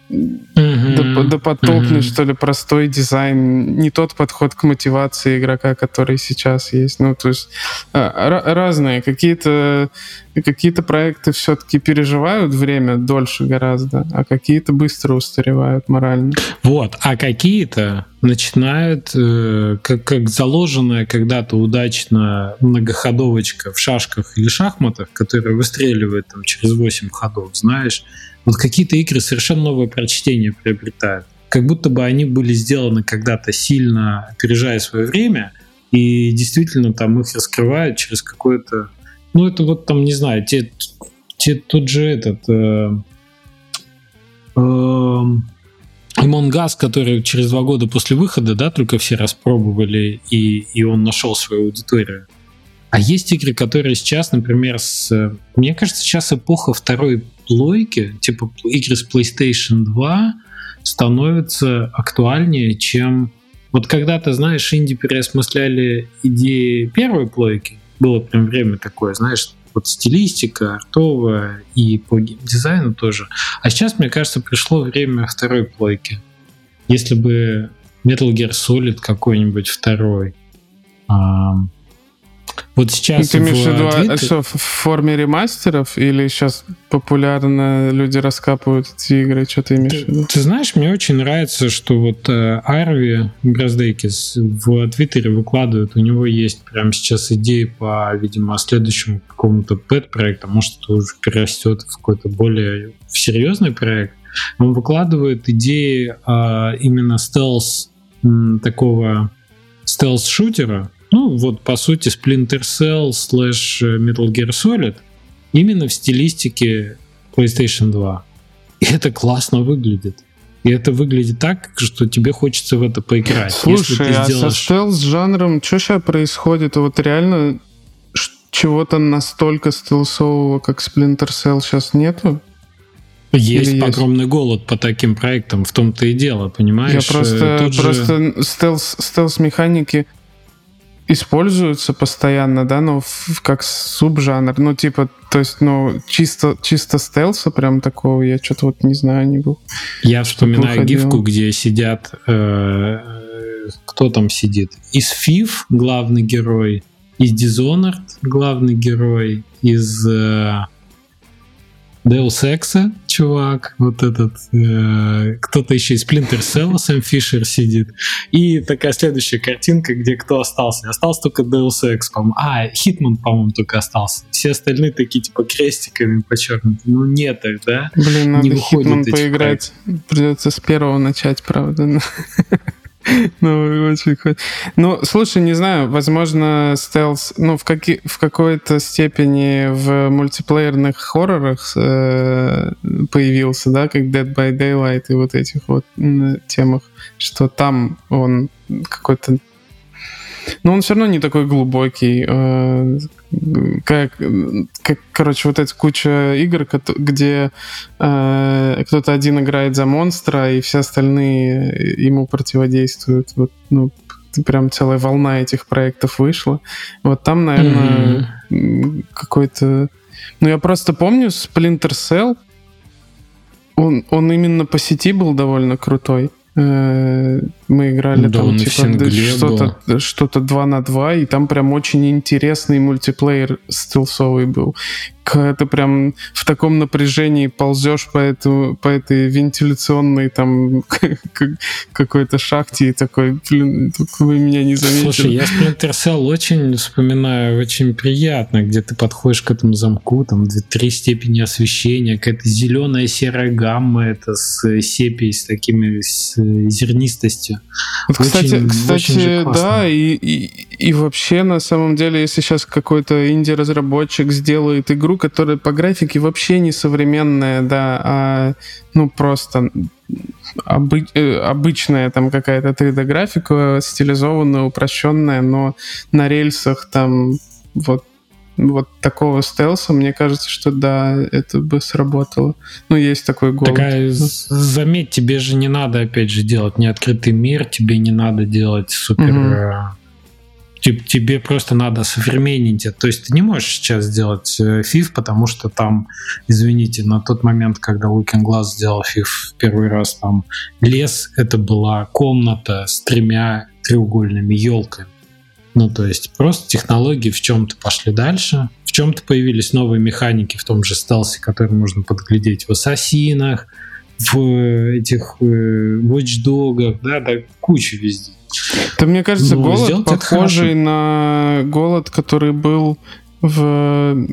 Mm-hmm. Допотопный, mm-hmm. что ли, простой дизайн, не тот подход к мотивации игрока, который сейчас есть. Ну, то есть а, разные. Какие-то какие-то проекты все-таки переживают время дольше гораздо, а какие-то быстро устаревают морально. Вот, а какие-то начинают, э, как, как заложенная когда-то удачно многоходовочка в шашках или шахматах, которая выстреливает там через 8 ходов, знаешь, вот какие-то игры совершенно новое прочтение приобретают. Как будто бы они были сделаны когда-то сильно опережая свое время, и действительно там их раскрывают через какое-то... Ну, это вот там, не знаю, те, те, тот же этот... Э, э, Among который через два года после выхода, да, только все распробовали, и, и он нашел свою аудиторию. А есть игры, которые сейчас, например, с... Мне кажется, сейчас эпоха второй плойки, типа игры с PlayStation 2, становятся актуальнее, чем... Вот когда ты, знаешь, инди переосмысляли идеи первой плойки, было прям время такое, знаешь, вот стилистика артовая и по дизайну тоже. А сейчас, мне кажется, пришло время второй плойки. Если бы Metal Gear Solid какой-нибудь второй, вот сейчас Ты имеешь в виду, а что, в форме ремастеров или сейчас популярно люди раскапывают эти игры? Что ты имеешь ты, в виду? Ты знаешь, мне очень нравится, что вот э, Арви Браздейкис в Твиттере выкладывает, у него есть прямо сейчас идеи по, видимо, следующему какому-то пэт-проекту, может, это уже перерастет в какой-то более серьезный проект. Он выкладывает идеи э, именно стелс такого стелс-шутера, ну, вот, по сути, Splinter Cell slash Metal Gear Solid именно в стилистике PlayStation 2. И это классно выглядит. И это выглядит так, что тебе хочется в это поиграть. Слушай, а сделаешь... со стелс-жанром что сейчас происходит? Вот реально чего-то настолько стелсового, как Splinter Cell сейчас нету? Есть Или огромный есть? голод по таким проектам, в том-то и дело, понимаешь? Я просто, просто же... стелс, стелс-механики используются постоянно, да, но в, как субжанр, ну, типа, то есть, ну, чисто, чисто стелса прям такого я что-то вот не знаю, не был. Я вспоминаю гифку, где сидят, э, кто там сидит? Из FIF главный герой, из Dishonored главный герой, из э, Deus Ex, чувак, вот этот, э, кто-то еще из Splinter Cell, Сэм Фишер сидит. И такая следующая картинка, где кто остался. Остался только Deus Ex, по-моему. А, Хитман, по-моему, только остался. Все остальные такие, типа, крестиками подчеркнуты. Ну, нет их, да? Блин, надо Не Хитман поиграть. Придется с первого начать, правда. Ну, очень Ну, слушай, не знаю, возможно, стелс, ну, в, каки, в какой-то степени в мультиплеерных хоррорах э, появился, да, как Dead by Daylight и вот этих вот темах, что там он какой-то Но он все равно не такой глубокий. Э, как, как короче, вот эта куча игр, где э, кто-то один играет за монстра, и все остальные ему противодействуют. Вот, ну, прям целая волна этих проектов вышла. Вот там, наверное, mm-hmm. какой-то... Ну, я просто помню Splinter Cell, он, он именно по сети был довольно крутой. Э, мы играли да, там типа что-то, что-то 2 на 2, и там прям очень интересный мультиплеер стилсовый был ты прям в таком напряжении ползешь по, эту, по этой вентиляционной там какой-то шахте и такой, блин, вы меня не заметили. Слушай, я Splinter Cell очень вспоминаю, очень приятно, где ты подходишь к этому замку, там три степени освещения, какая-то зеленая серая гамма, это с сепией, с такими с зернистостью. Вот, кстати, очень, кстати очень да, и, и, и вообще, на самом деле, если сейчас какой-то инди-разработчик сделает игру, которая по графике вообще не современная, да, а ну просто обы- э, обычная там какая-то 3D-графика, стилизованная, упрощенная, но на рельсах там вот вот такого стелса, мне кажется, что да, это бы сработало. Ну, есть такой голод. Такая, заметь, тебе же не надо, опять же, делать не открытый мир, тебе не надо делать супер угу тебе просто надо современнить. То есть ты не можешь сейчас сделать FIF, э, потому что там, извините, на тот момент, когда Looking Glass сделал FIF в первый раз, там лес — это была комната с тремя треугольными елками. Ну, то есть просто технологии в чем-то пошли дальше, в чем-то появились новые механики в том же стелсе, которые можно подглядеть в ассасинах, в этих э, Watch Dogs, да, да, куча везде. Да мне кажется, ну, голод похожий на голод, который был в...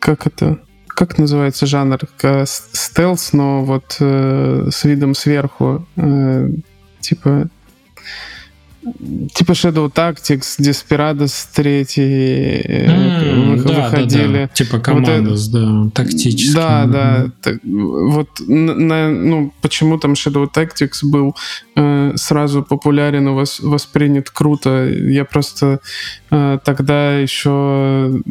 Как это? Как называется жанр? Стелс, но вот э, с видом сверху. Э, типа Типа Shadow Tactics, Desperados 3 mm, выходили. Да, да. Типа Командос, вот да, тактически. Да, да. Так, вот на, ну, почему там Shadow Tactics был э, сразу популярен и вос, воспринят круто. Я просто э, тогда еще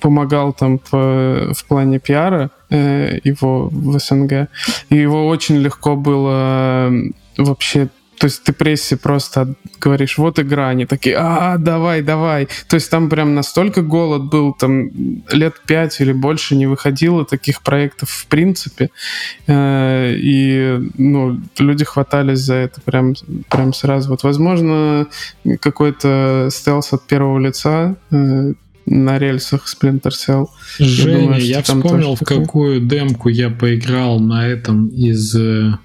помогал там по, в плане пиара э, его в СНГ. И его очень легко было э, вообще то есть ты прессе просто говоришь, вот игра, они такие, а, давай, давай. То есть там прям настолько голод был, там лет пять или больше не выходило таких проектов в принципе. Э, и, ну, люди хватались за это прям, прям сразу. Вот, возможно, какой-то стелс от первого лица э, на рельсах Splinter Cell. Женя, я, думаю, я вспомнил, в какую демку я поиграл на этом из э,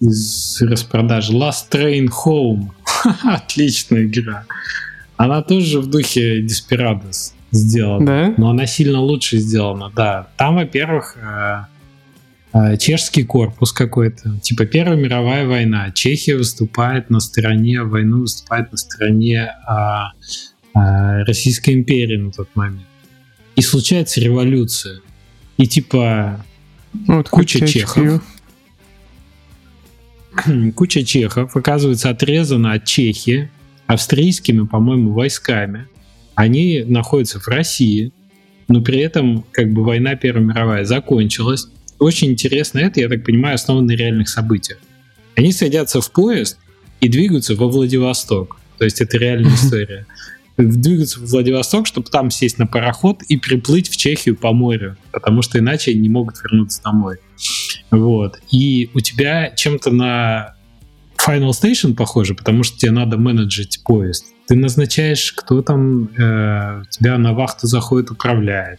из распродажи. Last Train Home. Отличная игра. Она тоже в духе Desperados сделана. Да? Но она сильно лучше сделана, да. Там, во-первых, э, э, чешский корпус какой-то. Типа Первая мировая война. Чехия выступает на стороне, войну выступает на стороне а, а, Российской империи на тот момент. И случается революция. И типа вот куча чехов куча чехов оказывается отрезана от Чехии австрийскими, по-моему, войсками. Они находятся в России, но при этом как бы война Первая мировая закончилась. Очень интересно это, я так понимаю, основано на реальных событиях. Они садятся в поезд и двигаются во Владивосток. То есть это реальная история. Двигаются в Владивосток, чтобы там сесть на пароход и приплыть в Чехию по морю, потому что иначе они не могут вернуться домой. Вот. И у тебя чем-то на Final Station похоже, потому что тебе надо менеджить поезд. Ты назначаешь, кто там э, тебя на вахту заходит, управляет.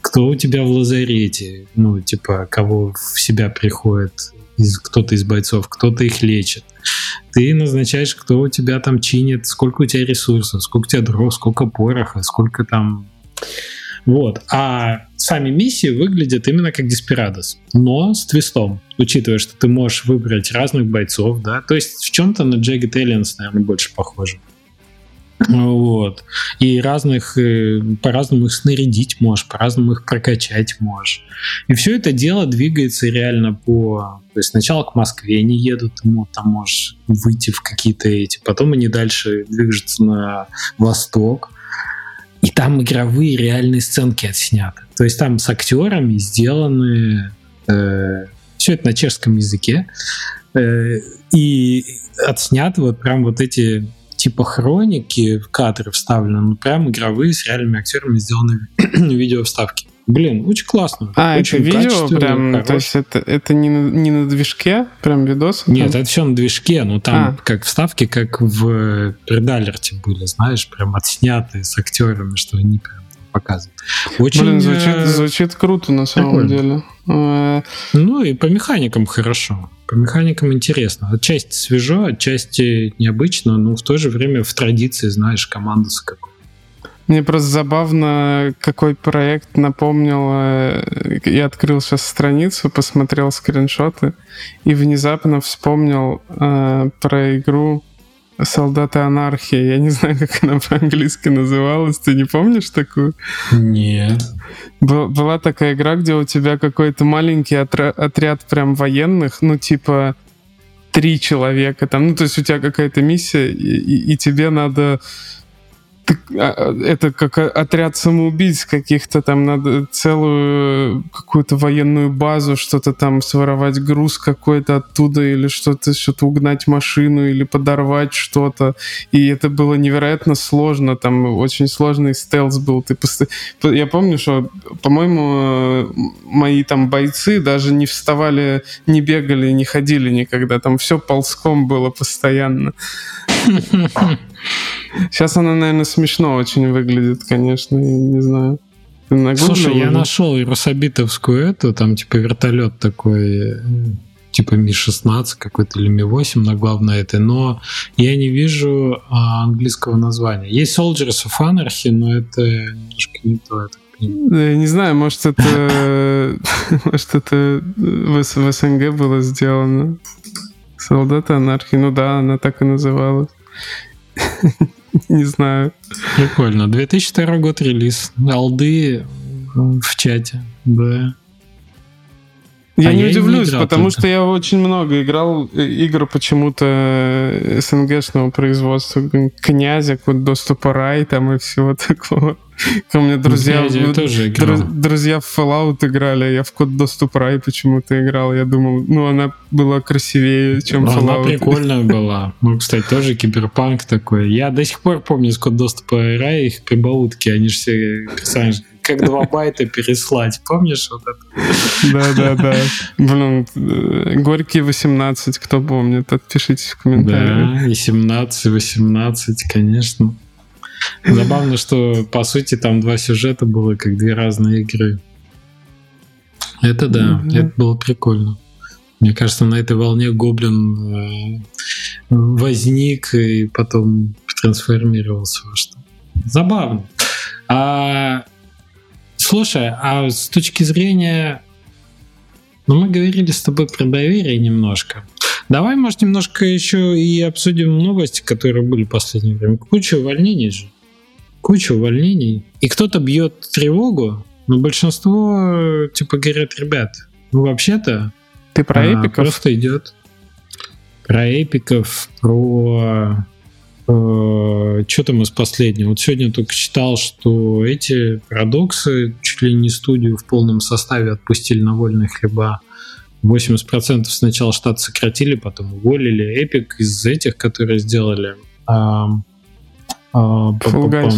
Кто у тебя в лазарете, ну, типа, кого в себя приходит из, кто-то из бойцов, кто-то их лечит. Ты назначаешь, кто у тебя там чинит, сколько у тебя ресурсов, сколько у тебя дров, сколько пороха, сколько там вот. А сами миссии выглядят именно как Desperados, но с твистом, учитывая, что ты можешь выбрать разных бойцов, да, то есть в чем-то на Jagged Aliens, наверное, больше похоже. Вот. И разных, э, по-разному их снарядить можешь, по-разному их прокачать можешь. И все это дело двигается реально по... То есть сначала к Москве они едут, ему там можешь выйти в какие-то эти, потом они дальше движутся на восток, и там игровые реальные сценки отсняты. То есть там с актерами сделаны... Э, все это на чешском языке. Э, и отсняты вот прям вот эти типа хроники кадры вставлены, ну прям игровые с реальными актерами сделаны видео вставки. Блин, очень классно. А, очень это видео прям, хорош. то есть это, это не, на, не на движке, прям видос? Нет, это все на движке, но там а. как вставки, как в Предалерте были, знаешь, прям отснятые с актерами, что они прям показывают. Очень, Блин, звучит, э, звучит круто на самом прикольно. деле. Э, ну и по механикам хорошо. По механикам интересно. Отчасти свежо, отчасти необычно, но в то же время в традиции, знаешь, команда с какой. Мне просто забавно, какой проект напомнил. Э, я открыл сейчас страницу, посмотрел скриншоты и внезапно вспомнил э, про игру Солдаты анархии. Я не знаю, как она по-английски называлась. Ты не помнишь такую? Нет. Был, была такая игра, где у тебя какой-то маленький отра- отряд прям военных, ну типа три человека там, ну то есть у тебя какая-то миссия, и, и, и тебе надо это как отряд самоубийц каких-то, там надо целую какую-то военную базу, что-то там своровать груз какой-то оттуда или что-то, что-то угнать машину или подорвать что-то. И это было невероятно сложно, там очень сложный стелс был. Ты пост... Я помню, что, по-моему, мои там бойцы даже не вставали, не бегали, не ходили никогда. Там все ползком было постоянно. Сейчас она, наверное, смешно очень выглядит, конечно, я не знаю. Слушай, я нашел Рособитовскую эту, там типа вертолет такой, типа Ми-16 какой-то или Ми-8 на главной этой, но я не вижу а, английского названия. Есть Soldiers of Anarchy, но это немножко не то, это я не знаю, может это, может это в, в СНГ было сделано. Солдаты анархии, ну да, она так и называлась. Не знаю. Прикольно. 2002 год релиз. Алды в чате. Да. Я а не я удивлюсь, не потому только. что я очень много играл э, игр почему-то э, СНГшного производства, князя, код доступа рай там и всего такого. Ко мне друзья, ну, тоже играл. друзья в Fallout играли, я в код доступ рай почему-то играл. Я думал, ну она была красивее, чем Но Fallout. Она прикольная была. Ну, кстати, тоже киберпанк такой. Я до сих пор помню с код доступа рай их прибаутки, они же все персонажи как два байта переслать. Помнишь вот это? Да-да-да. Блин, э, Горький 18, кто помнит, отпишитесь в комментариях. Да, и 17, 18, конечно. Забавно, что по сути там два сюжета было как две разные игры. Это да, mm-hmm. это было прикольно. Мне кажется, на этой волне Гоблин э, возник и потом трансформировался во что. Забавно. А, слушай, а с точки зрения... Ну, мы говорили с тобой про доверие немножко. Давай, может, немножко еще и обсудим новости, которые были в последнее время. Куча увольнений же. Куча увольнений. И кто-то бьет тревогу, но большинство, типа, говорят, ребят, ну, вообще-то... Ты про а, эпиков? Просто идет про эпиков, про... Э, что там из последнего? Вот сегодня только читал, что эти парадоксы чуть ли не студию в полном составе отпустили на вольные хлеба. 80% сначала штат сократили, потом уволили. Эпик из этих, которые сделали а, Guys.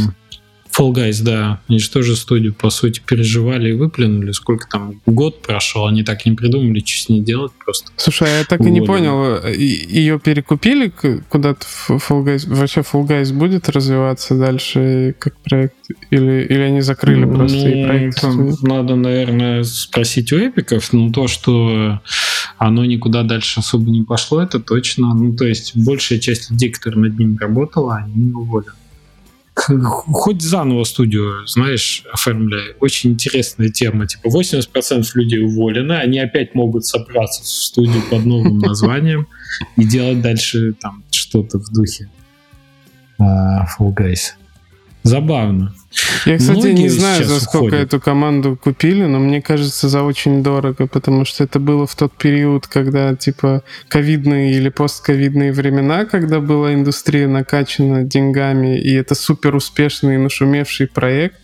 Fall Guys, да. Они же тоже студию, по сути, переживали и выплюнули. Сколько там, год прошел, они так не придумали, что с ней делать просто. Слушай, а я так и не понял, ее перекупили куда-то в Fall Guys? Вообще Fall Guys будет развиваться дальше как проект? Или, или они закрыли ну, просто и проект? Надо, наверное, спросить у эпиков, но то, что оно никуда дальше особо не пошло, это точно. Ну, то есть большая часть людей, которые над ним работала, они уволены хоть заново студию, знаешь, оформляй. Очень интересная тема. Типа 80% людей уволены, они опять могут собраться в студию под новым названием и делать дальше там что-то в духе. Fall Guys. Забавно. Я, кстати, Многие не знаю, за сколько уходят. эту команду купили, но мне кажется, за очень дорого, потому что это было в тот период, когда, типа, ковидные или постковидные времена, когда была индустрия накачана деньгами, и это супер успешный, нашумевший проект,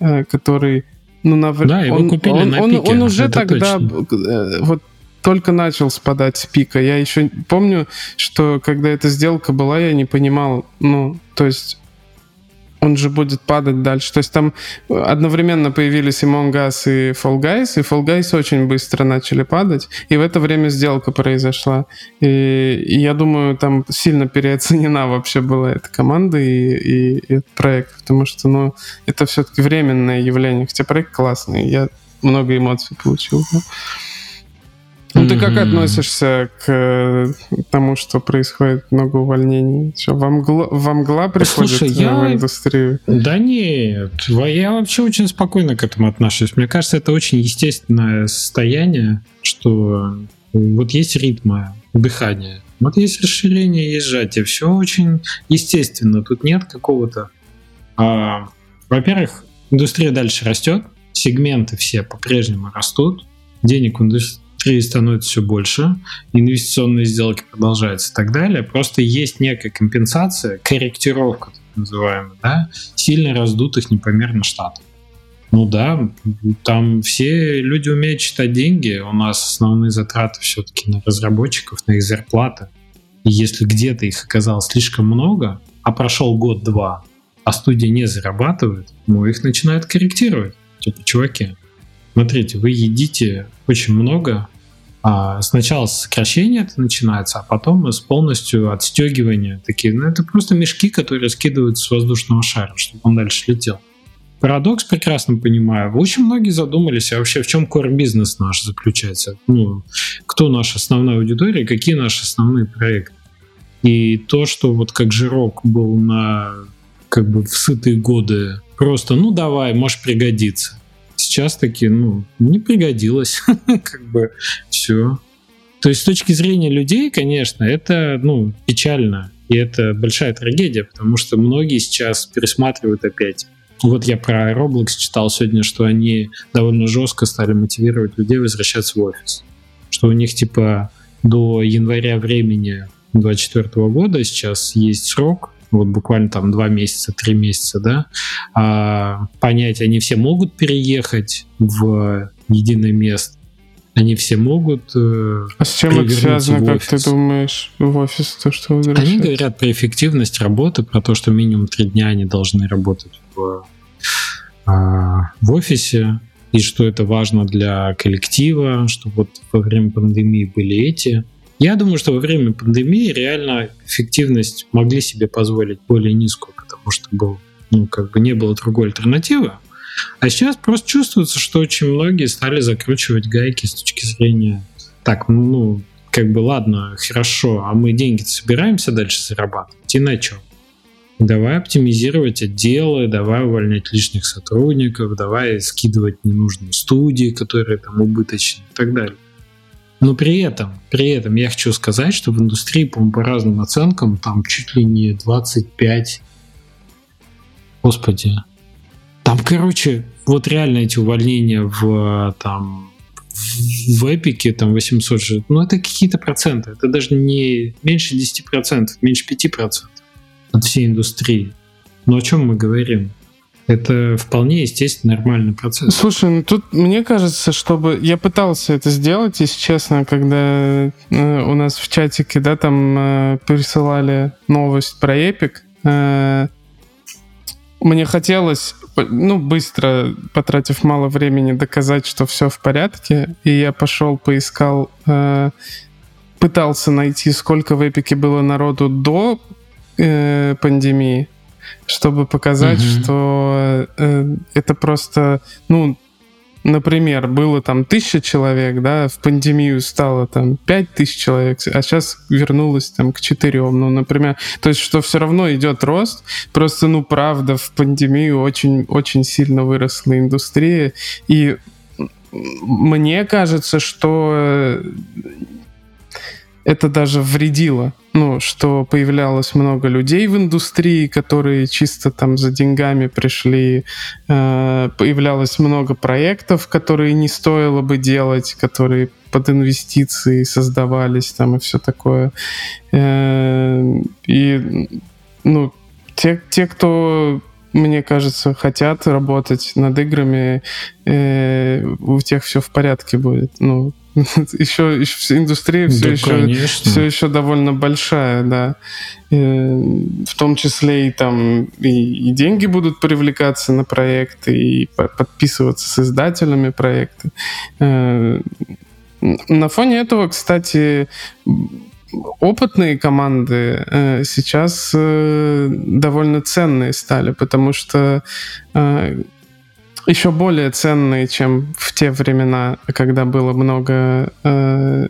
э, который, ну, на... Да, его он, купили он, на он, пике, он уже тогда, точно. Э, вот только начал спадать с пика. Я еще помню, что когда эта сделка была, я не понимал, ну, то есть он же будет падать дальше. То есть там одновременно появились Among Us и Fall Guys, и Fall Guys очень быстро начали падать, и в это время сделка произошла. И, и я думаю, там сильно переоценена вообще была эта команда и, и, и этот проект, потому что, ну, это все-таки временное явление, хотя проект классный, я много эмоций получил. Да. Ну, ты как относишься к э, тому, что происходит много увольнений? Что, вам мгла, во мгла приходит Слушай, я... в индустрию? Да нет, я вообще очень спокойно к этому отношусь. Мне кажется, это очень естественное состояние, что вот есть ритмы дыхания, вот есть расширение, есть сжатие. Все очень естественно. Тут нет какого-то... А, во-первых, индустрия дальше растет, сегменты все по-прежнему растут, денег в индустрии индустрии становится все больше, инвестиционные сделки продолжаются и так далее. Просто есть некая компенсация, корректировка, так называемая, да, сильно раздутых непомерно штатов. Ну да, там все люди умеют читать деньги, у нас основные затраты все-таки на разработчиков, на их зарплаты. И если где-то их оказалось слишком много, а прошел год-два, а студия не зарабатывает, ну их начинают корректировать. Типа, чуваки, смотрите, вы едите очень много, а сначала сокращение это начинается, а потом с полностью отстегивания. Такие, ну, это просто мешки, которые скидывают с воздушного шара, чтобы он дальше летел. Парадокс прекрасно понимаю. Очень многие задумались, а вообще в чем core бизнес наш заключается? Ну, кто наша основная аудитория, какие наши основные проекты? И то, что вот как жирок был на как бы в сытые годы, просто, ну давай, может пригодиться сейчас таки, ну, не пригодилось, как бы все. То есть с точки зрения людей, конечно, это, ну, печально. И это большая трагедия, потому что многие сейчас пересматривают опять. Вот я про Roblox читал сегодня, что они довольно жестко стали мотивировать людей возвращаться в офис. Что у них, типа, до января времени 2024 года сейчас есть срок, вот буквально там два месяца, три месяца, да, а, понять, они все могут переехать в единое место, они все могут э, А с чем это связано, как ты думаешь, в офис, то, что Они говорят про эффективность работы, про то, что минимум три дня они должны работать в, а, в офисе, и что это важно для коллектива, что вот во время пандемии были эти я думаю, что во время пандемии реально эффективность могли себе позволить более низкую, потому что был, ну, как бы не было другой альтернативы. А сейчас просто чувствуется, что очень многие стали закручивать гайки с точки зрения так, ну, как бы ладно, хорошо, а мы деньги собираемся дальше зарабатывать, и на чем? Давай оптимизировать отделы, давай увольнять лишних сотрудников, давай скидывать ненужные студии, которые там убыточны и так далее. Но при этом, при этом я хочу сказать, что в индустрии, по-моему, по разным оценкам, там чуть ли не 25... Господи. Там, короче, вот реально эти увольнения в там в эпике там 800 же, ну это какие-то проценты, это даже не меньше 10%, меньше 5% от всей индустрии. Но о чем мы говорим? Это вполне естественно нормальный процесс. Слушай, ну тут мне кажется, чтобы я пытался это сделать, если честно, когда э, у нас в чатике, да, там э, присылали новость про Epic. Э, мне хотелось, ну, быстро, потратив мало времени, доказать, что все в порядке, и я пошел, поискал, пытался найти, сколько в Эпике было народу до пандемии, чтобы показать, угу. что э, это просто, ну, например, было там тысяча человек, да, в пандемию стало там пять тысяч человек, а сейчас вернулось там к четырем, ну, например. То есть, что все равно идет рост, просто, ну, правда, в пандемию очень-очень сильно выросла индустрия, и мне кажется, что это даже вредило ну, что появлялось много людей в индустрии, которые чисто там за деньгами пришли, э, появлялось много проектов, которые не стоило бы делать, которые под инвестиции создавались там и все такое. Э, и, ну, те, те, кто мне кажется, хотят работать над играми, э, у тех все в порядке будет. Ну, еще, еще индустрия все, да, еще, все еще довольно большая, да. Э, в том числе и там и, и деньги будут привлекаться на проекты, и подписываться с издателями проекты. Э, на фоне этого, кстати, опытные команды э, сейчас э, довольно ценные стали, потому что э, еще более ценные, чем в те времена, когда было много, э,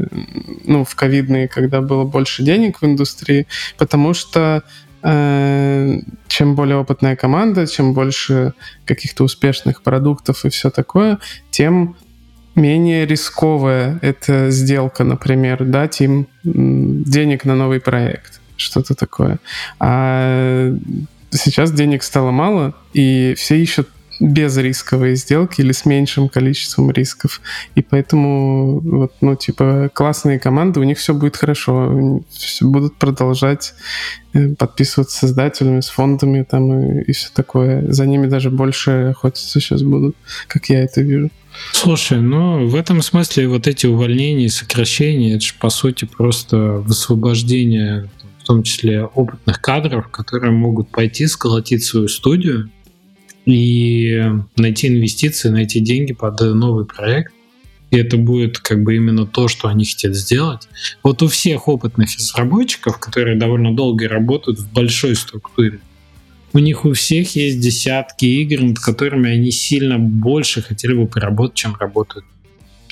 ну, в ковидные, когда было больше денег в индустрии, потому что э, чем более опытная команда, чем больше каких-то успешных продуктов и все такое, тем менее рисковая эта сделка, например, дать им денег на новый проект, что-то такое. А сейчас денег стало мало, и все ищут безрисковые сделки или с меньшим количеством рисков. И поэтому, вот, ну, типа, классные команды, у них все будет хорошо. Все будут продолжать э, подписываться с создателями, с фондами там и, и все такое. За ними даже больше охотиться сейчас будут, как я это вижу. Слушай, ну в этом смысле вот эти увольнения и сокращения, это же по сути просто высвобождение в том числе опытных кадров, которые могут пойти сколотить свою студию и найти инвестиции, найти деньги под новый проект. И это будет как бы именно то, что они хотят сделать. Вот у всех опытных разработчиков, которые довольно долго работают в большой структуре, у них у всех есть десятки игр, над которыми они сильно больше хотели бы поработать, чем работают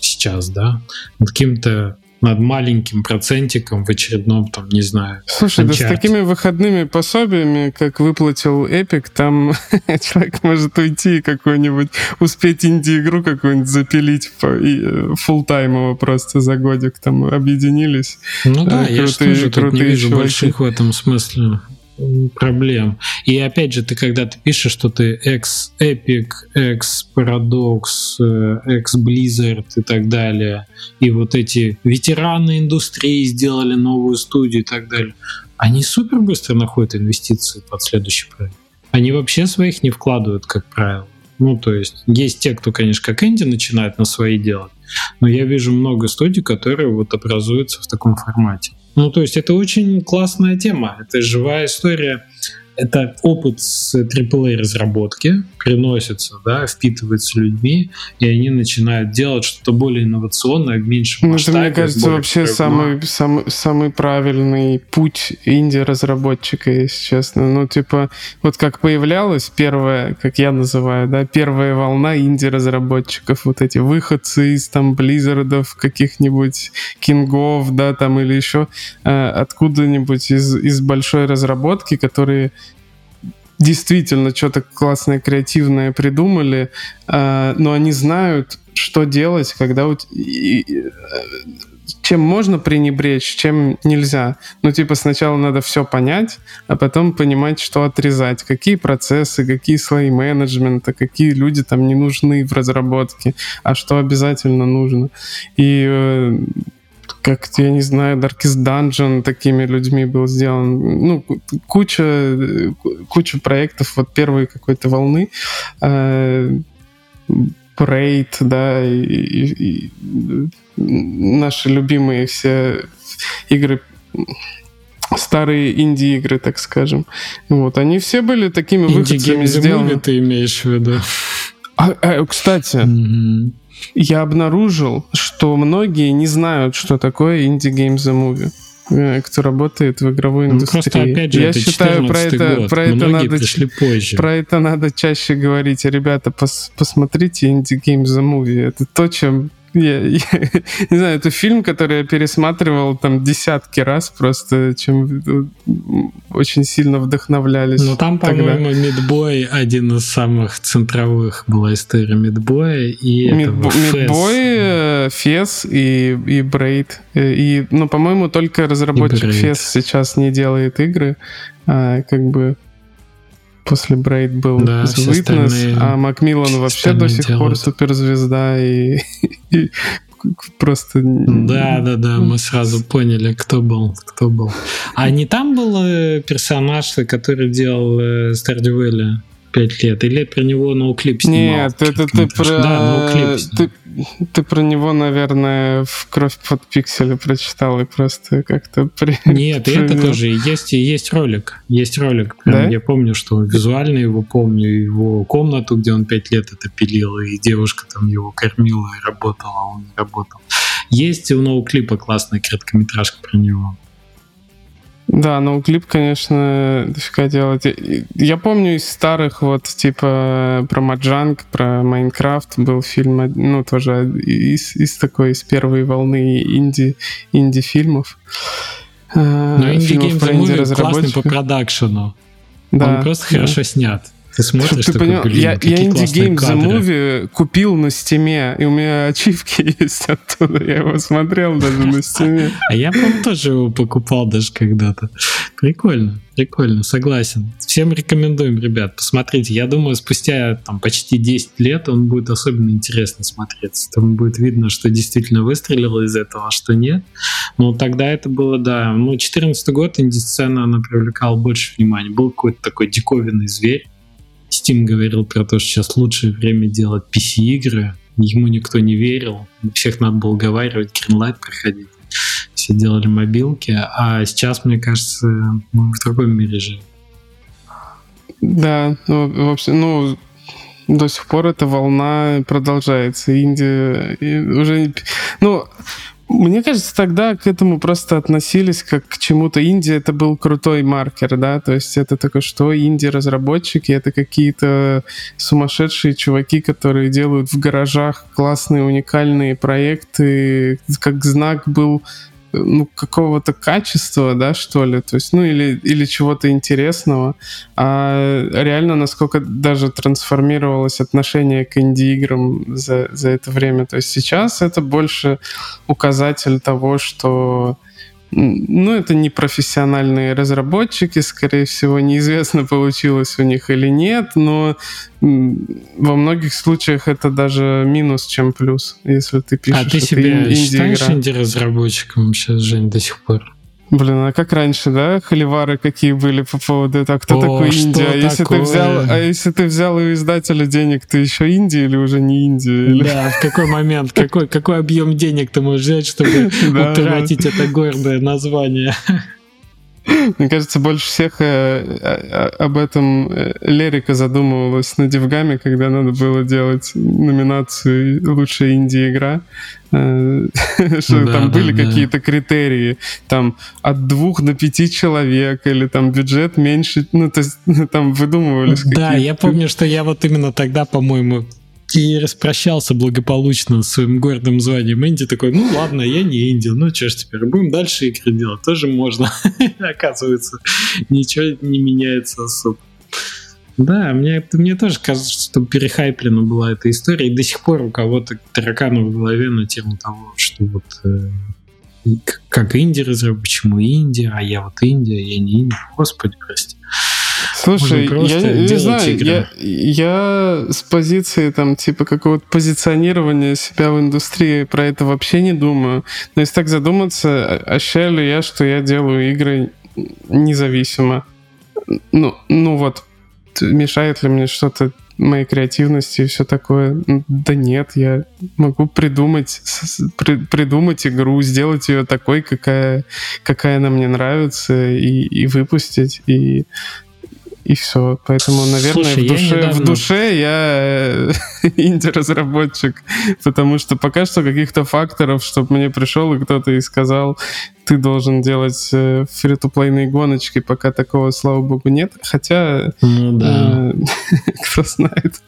сейчас, да, над каким-то над маленьким процентиком в очередном, там, не знаю. Слушай, да с такими выходными пособиями, как выплатил Epic, там человек может уйти какой-нибудь, успеть инди-игру какую-нибудь запилить фултаймово э, просто за годик, там объединились. Ну да, крутые, я же тоже тут не вижу чуваки. больших в этом смысле проблем. И опять же, ты когда ты пишешь, что ты Paradox, ex Blizzard и так далее, и вот эти ветераны индустрии сделали новую студию и так далее, они супер быстро находят инвестиции под следующий проект. Они вообще своих не вкладывают, как правило. Ну, то есть, есть те, кто, конечно, как Энди начинает на свои делать, но я вижу много студий, которые вот образуются в таком формате. Ну, то есть это очень классная тема. Это живая история это опыт с AAA разработки приносится, да, впитывается людьми, и они начинают делать что-то более инновационное в меньшем масштабе. Ну, это, мне кажется, вообще самый, самый, самый правильный путь инди-разработчика, если честно. Ну, типа, вот как появлялась первая, как я называю, да, первая волна инди-разработчиков, вот эти выходцы из там Близзардов, каких-нибудь Кингов, да, там или еще э, откуда-нибудь из, из большой разработки, которые действительно что-то классное, креативное придумали, э, но они знают, что делать, когда у чем можно пренебречь, чем нельзя. Ну, типа, сначала надо все понять, а потом понимать, что отрезать, какие процессы, какие слои менеджмента, какие люди там не нужны в разработке, а что обязательно нужно. И э, как, я не знаю, Darkest Dungeon такими людьми был сделан. Ну, куча, куча проектов вот первой какой-то волны. Parade, э, да, и, и, и наши любимые все игры старые инди-игры, так скажем. Вот, они все были такими выходцами сделаны. ты имеешь в виду? А, а, кстати, mm-hmm я обнаружил, что многие не знают, что такое Indie Games the Movie кто работает в игровой индустрии. Ну, просто, опять же, Я это считаю, про это, год. про это надо позже. Про это надо чаще говорить. Ребята, пос, посмотрите Indie Games the Movie. Это то, чем я, я, не знаю, это фильм, который я пересматривал там десятки раз просто, чем очень сильно вдохновлялись. Ну там, по-моему, Мидбой один из самых центровых была история Мидбоя и Мидбой, Фес и, и Брейд. Э, и, ну, по-моему, только разработчик Фес сейчас не делает игры. А, как бы после Брейд был да, Witness, а Макмиллан вообще до сих делают. пор суперзвезда и, и просто... Да, да, да, мы сразу поняли, кто был, кто был. А не там был э, персонаж, который делал Stardew 5 лет, или про него ноуклип снимал? Нет, это ты про... Да, ноуклип ты, ты про него, наверное, в «Кровь под пикселя» прочитал и просто как-то... При... Нет, это тоже. Есть, есть ролик. Есть ролик. Прям, да? Я помню, что визуально его помню, его комнату, где он 5 лет это пилил, и девушка там его кормила и работала, а он не работал. Есть у ноуклипа классная короткометражка про него. Да, ну клип, конечно, дофига делать. Я помню из старых вот типа про Маджанг, про Майнкрафт был фильм, ну тоже из, из такой, из первой волны инди, инди-фильмов. Э, Но Indie Game классный по продакшену. Да, Он просто да. хорошо снят. Ты смотришь, ты такой, понял, блин, я, я Indie Game The Movie купил на стиме, и у меня ачивки есть оттуда. Я его смотрел даже на стиме. А я, по тоже его покупал даже когда-то. Прикольно, прикольно, согласен. Всем рекомендуем, ребят, посмотрите. Я думаю, спустя там почти 10 лет он будет особенно интересно смотреться. Там будет видно, что действительно выстрелило из этого, а что нет. Но тогда это было, да, ну, 14 год инди-сцена, она привлекала больше внимания. Был какой-то такой диковинный зверь, Steam говорил про то, что сейчас лучшее время делать PC-игры. Ему никто не верил. Всех надо было уговаривать, Greenlight проходить. Все делали мобилки. А сейчас, мне кажется, мы в другом мире живем. Да, ну, в общем, ну, до сих пор эта волна продолжается. Индия уже... Ну, мне кажется, тогда к этому просто относились как к чему-то. Индия это был крутой маркер, да, то есть это такое, что инди-разработчики это какие-то сумасшедшие чуваки, которые делают в гаражах классные уникальные проекты. Как знак был ну, какого-то качества, да, что ли, то есть, ну, или, или чего-то интересного, а реально насколько даже трансформировалось отношение к инди-играм за, за это время. То есть сейчас это больше указатель того, что ну, это не профессиональные разработчики, скорее всего, неизвестно, получилось у них или нет, но во многих случаях это даже минус, чем плюс, если ты пишешь. А ты себя считаешь инди-разработчиком сейчас, Жень, до сих пор? Блин, а как раньше, да, холивары какие были по поводу этого, кто О, такой Индия? А если, ты взял, а если ты взял у издателя денег, ты еще Индия или уже не Индия? Или... Да, в какой момент, какой, какой объем денег ты можешь взять, чтобы утратить это гордое название? Мне кажется, больше всех э, э, об этом э, Лерика задумывалась на Дивгаме, когда надо было делать номинацию «Лучшая инди-игра». Что да, там были какие-то критерии, там от двух до пяти человек, или там бюджет меньше, ну, то есть там выдумывались Да, я помню, что я вот именно тогда, по-моему, и распрощался благополучно с своим гордым званием Инди. Такой, ну ладно, я не Инди, ну что ж теперь, будем дальше игры делать, тоже можно. Оказывается, ничего не меняется особо. Да, мне, мне тоже кажется, что перехайплена была эта история, и до сих пор у кого-то тараканы в голове на тему того, что вот э, как Индия разработчик, почему Индия, а я вот Индия, я не Индия, господи, прости. Слушай, я не знаю, я, я с позиции там типа какого-то позиционирования себя в индустрии про это вообще не думаю. Но если так задуматься, ощущаю ли я, что я делаю игры независимо? Ну, ну вот, мешает ли мне что-то моей креативности и все такое. Да нет, я могу придумать, при, придумать игру, сделать ее такой, какая, какая она мне нравится, и, и выпустить. И и все. Поэтому, наверное, Слушай, в, душе, недавно... в душе я э, инди-разработчик, потому что пока что каких-то факторов, чтобы мне пришел и кто-то и сказал, ты должен делать э, фри-то-плейные гоночки, пока такого, слава богу, нет. Хотя, ну, да. э, кто знает.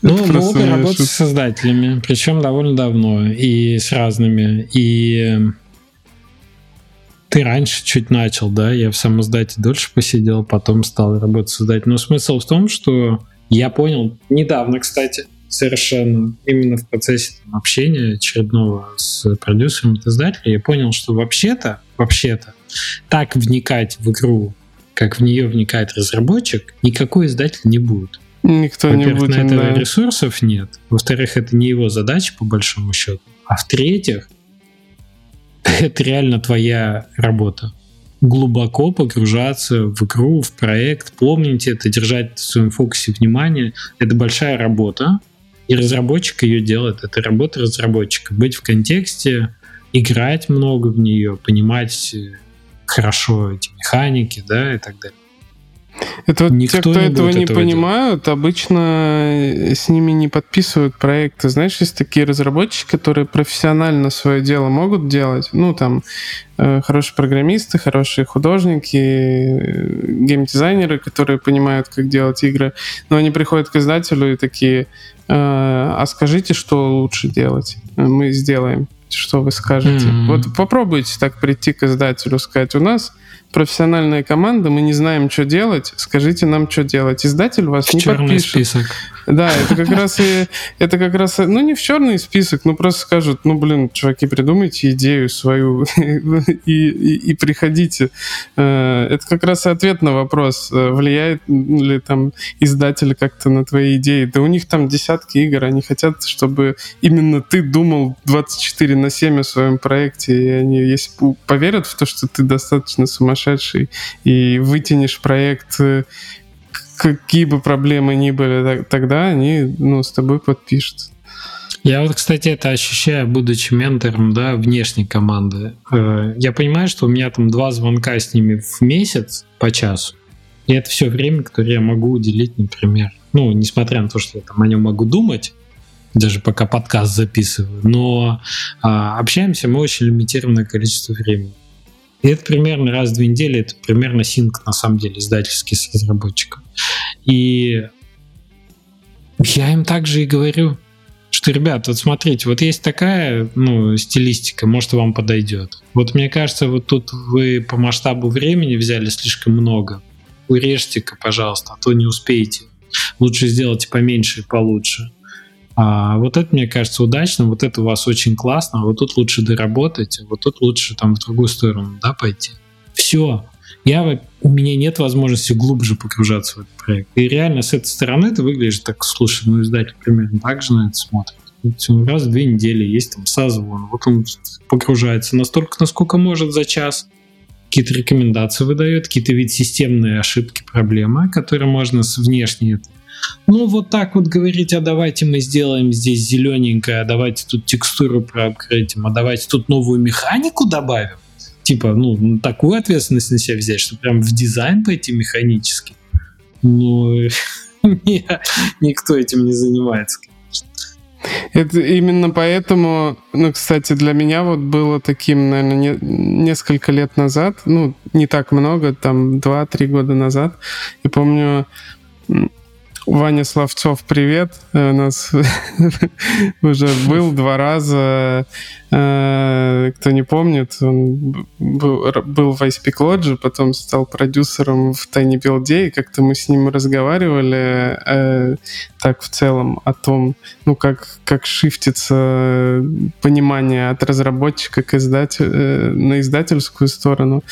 Ну, мы оба работаем с создателями, причем довольно давно, и с разными. И ты раньше чуть начал, да, я в самом издате дольше посидел, потом стал работать создателем. Но смысл в том, что я понял недавно, кстати, совершенно именно в процессе там, общения очередного с продюсером от издателя, я понял, что вообще-то, вообще-то, так вникать в игру, как в нее вникает разработчик, никакой издатель не будет. Никто не будет. на это да. ресурсов нет. Во-вторых, это не его задача, по большому счету. А в-третьих, это реально твоя работа. Глубоко погружаться в игру, в проект, помните это, держать в своем фокусе внимание. Это большая работа, и разработчик ее делает. Это работа разработчика. Быть в контексте, играть много в нее, понимать хорошо эти механики, да, и так далее. Это вот Никто те, кто не этого не этого понимают, делать. обычно с ними не подписывают проекты. Знаешь, есть такие разработчики, которые профессионально свое дело могут делать. Ну, там, э, хорошие программисты, хорошие художники, э, геймдизайнеры, которые понимают, как делать игры. Но они приходят к издателю и такие, э, а скажите, что лучше делать? Мы сделаем. Что вы скажете? Mm-hmm. Вот попробуйте так прийти к издателю, сказать, у нас профессиональная команда, мы не знаем, что делать, скажите нам, что делать. Издатель вас в не подпишет. список. Да, это как раз и это как раз, ну не в черный список, ну просто скажут, ну блин, чуваки, придумайте идею свою и, и, и приходите. Э, это как раз и ответ на вопрос, э, влияет ли там издатель как-то на твои идеи. Да у них там десятки игр, они хотят, чтобы именно ты думал 24 на 7 о своем проекте, и они, если поверят в то, что ты достаточно сумасшедший и вытянешь проект э, какие бы проблемы ни были, тогда они ну, с тобой подпишутся. Я вот, кстати, это ощущаю, будучи ментором да, внешней команды. Э, я понимаю, что у меня там два звонка с ними в месяц по часу. И это все время, которое я могу уделить, например. Ну, несмотря на то, что я там о нем могу думать, даже пока подкаст записываю, но а, общаемся мы очень лимитированное количество времени. И это примерно раз в две недели, это примерно синк, на самом деле, издательский с разработчиком. И я им также и говорю, что, ребят, вот смотрите, вот есть такая ну, стилистика, может, вам подойдет. Вот мне кажется, вот тут вы по масштабу времени взяли слишком много. Урежьте-ка, пожалуйста, а то не успеете. Лучше сделайте поменьше и получше. А вот это, мне кажется, удачно, вот это у вас очень классно, а вот тут лучше доработать, а вот тут лучше там в другую сторону, да, пойти. Все. Я, у меня нет возможности глубже погружаться в этот проект. И реально с этой стороны это выглядит так, слушай, ну издатель примерно так же на это смотрит. Раз в две недели есть там созвон, вот он погружается настолько, насколько может за час, какие-то рекомендации выдает, какие-то вид системные ошибки, проблемы, которые можно с внешней ну, вот так вот говорить, а давайте мы сделаем здесь зелененькое, а давайте тут текстуру проапгрейдим, а давайте тут новую механику добавим. Типа, ну, такую ответственность на себя взять, что прям в дизайн пойти механически. Ну, никто этим не занимается, это именно поэтому, ну, кстати, для меня вот было таким, наверное, не, несколько лет назад, ну, не так много, там, 2-3 года назад. И помню, Ваня Славцов, привет. Э, у нас уже был два раза. Э, кто не помнит, он был в ISP Lodge, потом стал продюсером в Tiny Build и как-то мы с ним разговаривали э, так в целом о том, ну, как, как шифтится понимание от разработчика к издатель, на издательскую сторону.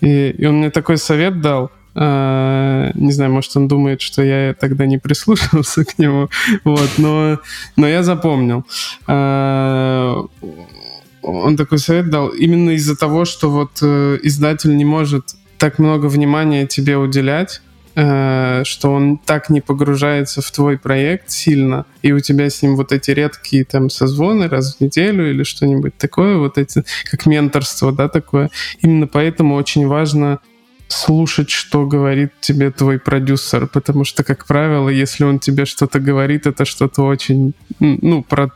И, и он мне такой совет дал — не знаю, может, он думает, что я тогда не прислушался к нему, вот, но, но я запомнил. Uh, он такой совет дал именно из-за того, что вот uh, издатель не может так много внимания тебе уделять, э, что он так не погружается в твой проект сильно, и у тебя с ним вот эти редкие там созвоны раз в неделю или что-нибудь такое, вот эти, как менторство, да, такое. Именно поэтому очень важно слушать, что говорит тебе твой продюсер, потому что, как правило, если он тебе что-то говорит, это что-то очень, ну, про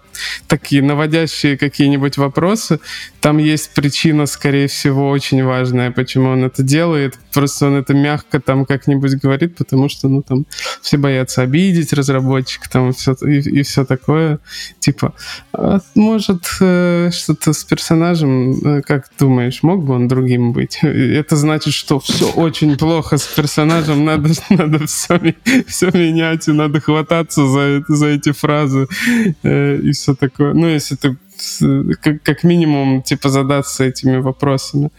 такие наводящие какие-нибудь вопросы, там есть причина, скорее всего, очень важная, почему он это делает, просто он это мягко там как-нибудь говорит, потому что, ну, там, все боятся обидеть разработчика, там, все, и, и все такое. Типа, а может, э, что-то с персонажем, э, как думаешь, мог бы он другим быть? Это значит, что все очень плохо с персонажем, надо, надо все, все менять, и надо хвататься за, за эти фразы э, и все такое. Ну, если ты как, как минимум, типа, задаться этими вопросами.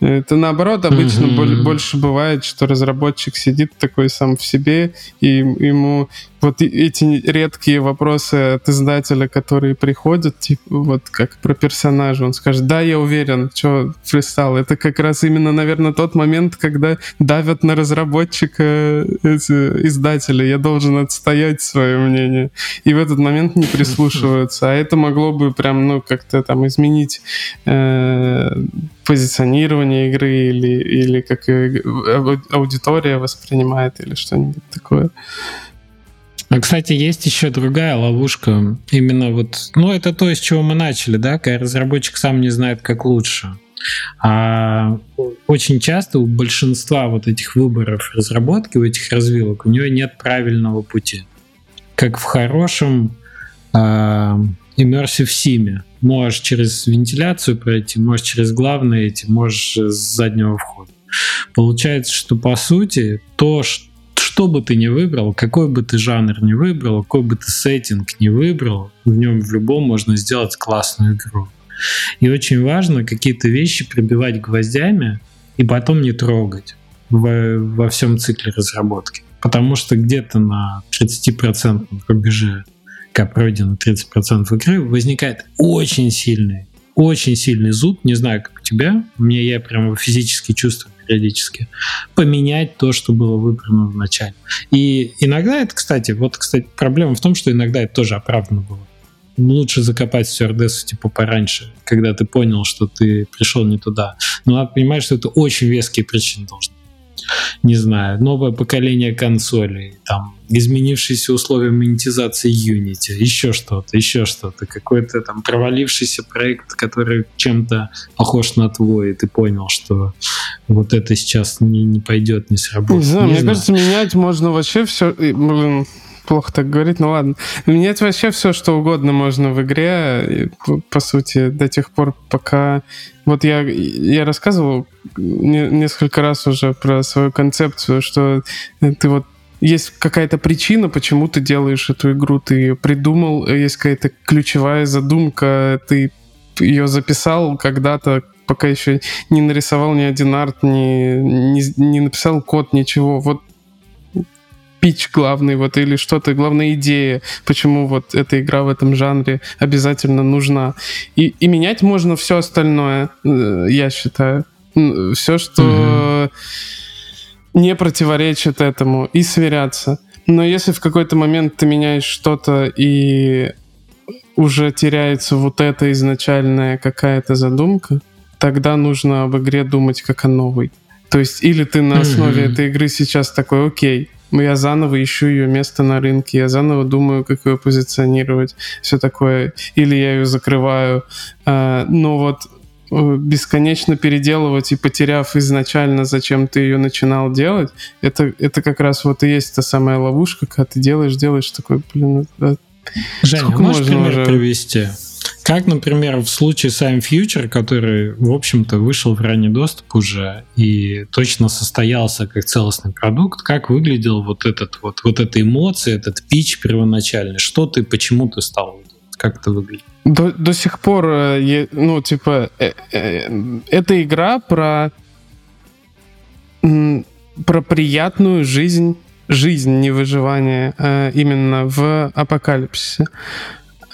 Это наоборот обычно mm-hmm. больше бывает, что разработчик сидит такой сам в себе, и ему вот эти редкие вопросы от издателя, которые приходят, типа, вот как про персонажа, он скажет, да, я уверен, что фристайл. Это как раз именно, наверное, тот момент, когда давят на разработчика эти издатели. Я должен отстоять свое мнение. И в этот момент не прислушиваются. А это могло бы прям, ну, как-то там изменить э, позиционирование игры или, или как аудитория воспринимает или что-нибудь такое. А, кстати, есть еще другая ловушка. Именно вот, ну, это то, с чего мы начали, да, когда разработчик сам не знает, как лучше. А очень часто у большинства вот этих выборов разработки, у этих развилок, у нее нет правильного пути. Как в хорошем э, Immersive Sim. Можешь через вентиляцию пройти, можешь через главные эти, можешь с заднего входа. Получается, что по сути то, что что бы ты ни выбрал, какой бы ты жанр ни выбрал, какой бы ты сеттинг ни выбрал, в нем в любом можно сделать классную игру. И очень важно какие-то вещи прибивать гвоздями и потом не трогать во, во всем цикле разработки. Потому что где-то на 30% рубеже, как пройдено 30% игры, возникает очень сильный, очень сильный зуд, не знаю, тебя, мне я прямо физически чувствую периодически, поменять то, что было выбрано в начале. И иногда это, кстати, вот, кстати, проблема в том, что иногда это тоже оправдано было. Лучше закопать стюардессу типа пораньше, когда ты понял, что ты пришел не туда. Но надо понимать, что это очень веские причины должны не знаю, новое поколение консолей, там, изменившиеся условия монетизации Unity, еще что-то, еще что-то, какой-то там провалившийся проект, который чем-то похож на твой, и ты понял, что вот это сейчас не, не пойдет, не сработает. Не знаю, не мне знаю. кажется, менять можно вообще все, блин, плохо так говорить, ну ладно. Менять вообще все, что угодно можно в игре, по сути, до тех пор, пока... Вот я, я рассказывал не, несколько раз уже про свою концепцию, что ты вот есть какая-то причина, почему ты делаешь эту игру, ты ее придумал, есть какая-то ключевая задумка, ты ее записал когда-то, пока еще не нарисовал ни один арт, не, не, не написал код, ничего. Вот пич главный, вот, или что-то, главная идея, почему вот эта игра в этом жанре обязательно нужна. И, и менять можно все остальное, э, я считаю. Все, что mm-hmm. не противоречит этому, и сверяться. Но если в какой-то момент ты меняешь что-то и уже теряется вот эта изначальная какая-то задумка, тогда нужно об игре думать как о новой. То есть или ты на основе mm-hmm. этой игры сейчас такой, окей, я заново ищу ее место на рынке, я заново думаю, как ее позиционировать, все такое, или я ее закрываю. А, но вот э, бесконечно переделывать и потеряв изначально, зачем ты ее начинал делать, это, это как раз вот и есть та самая ловушка, когда ты делаешь, делаешь такой, блин, да, Женя, Сколько можешь пример уже... привести? Как, например, в случае с I'm Future, который, в общем-то, вышел в ранний доступ уже и точно состоялся как целостный продукт, как выглядел вот этот вот, вот эта эмоция, этот пич первоначальный? Что ты, почему ты стал как это выглядит? До, до сих пор, э, ну, типа, э, э, эта игра про, про приятную жизнь, жизнь, не выживание, а именно в апокалипсисе.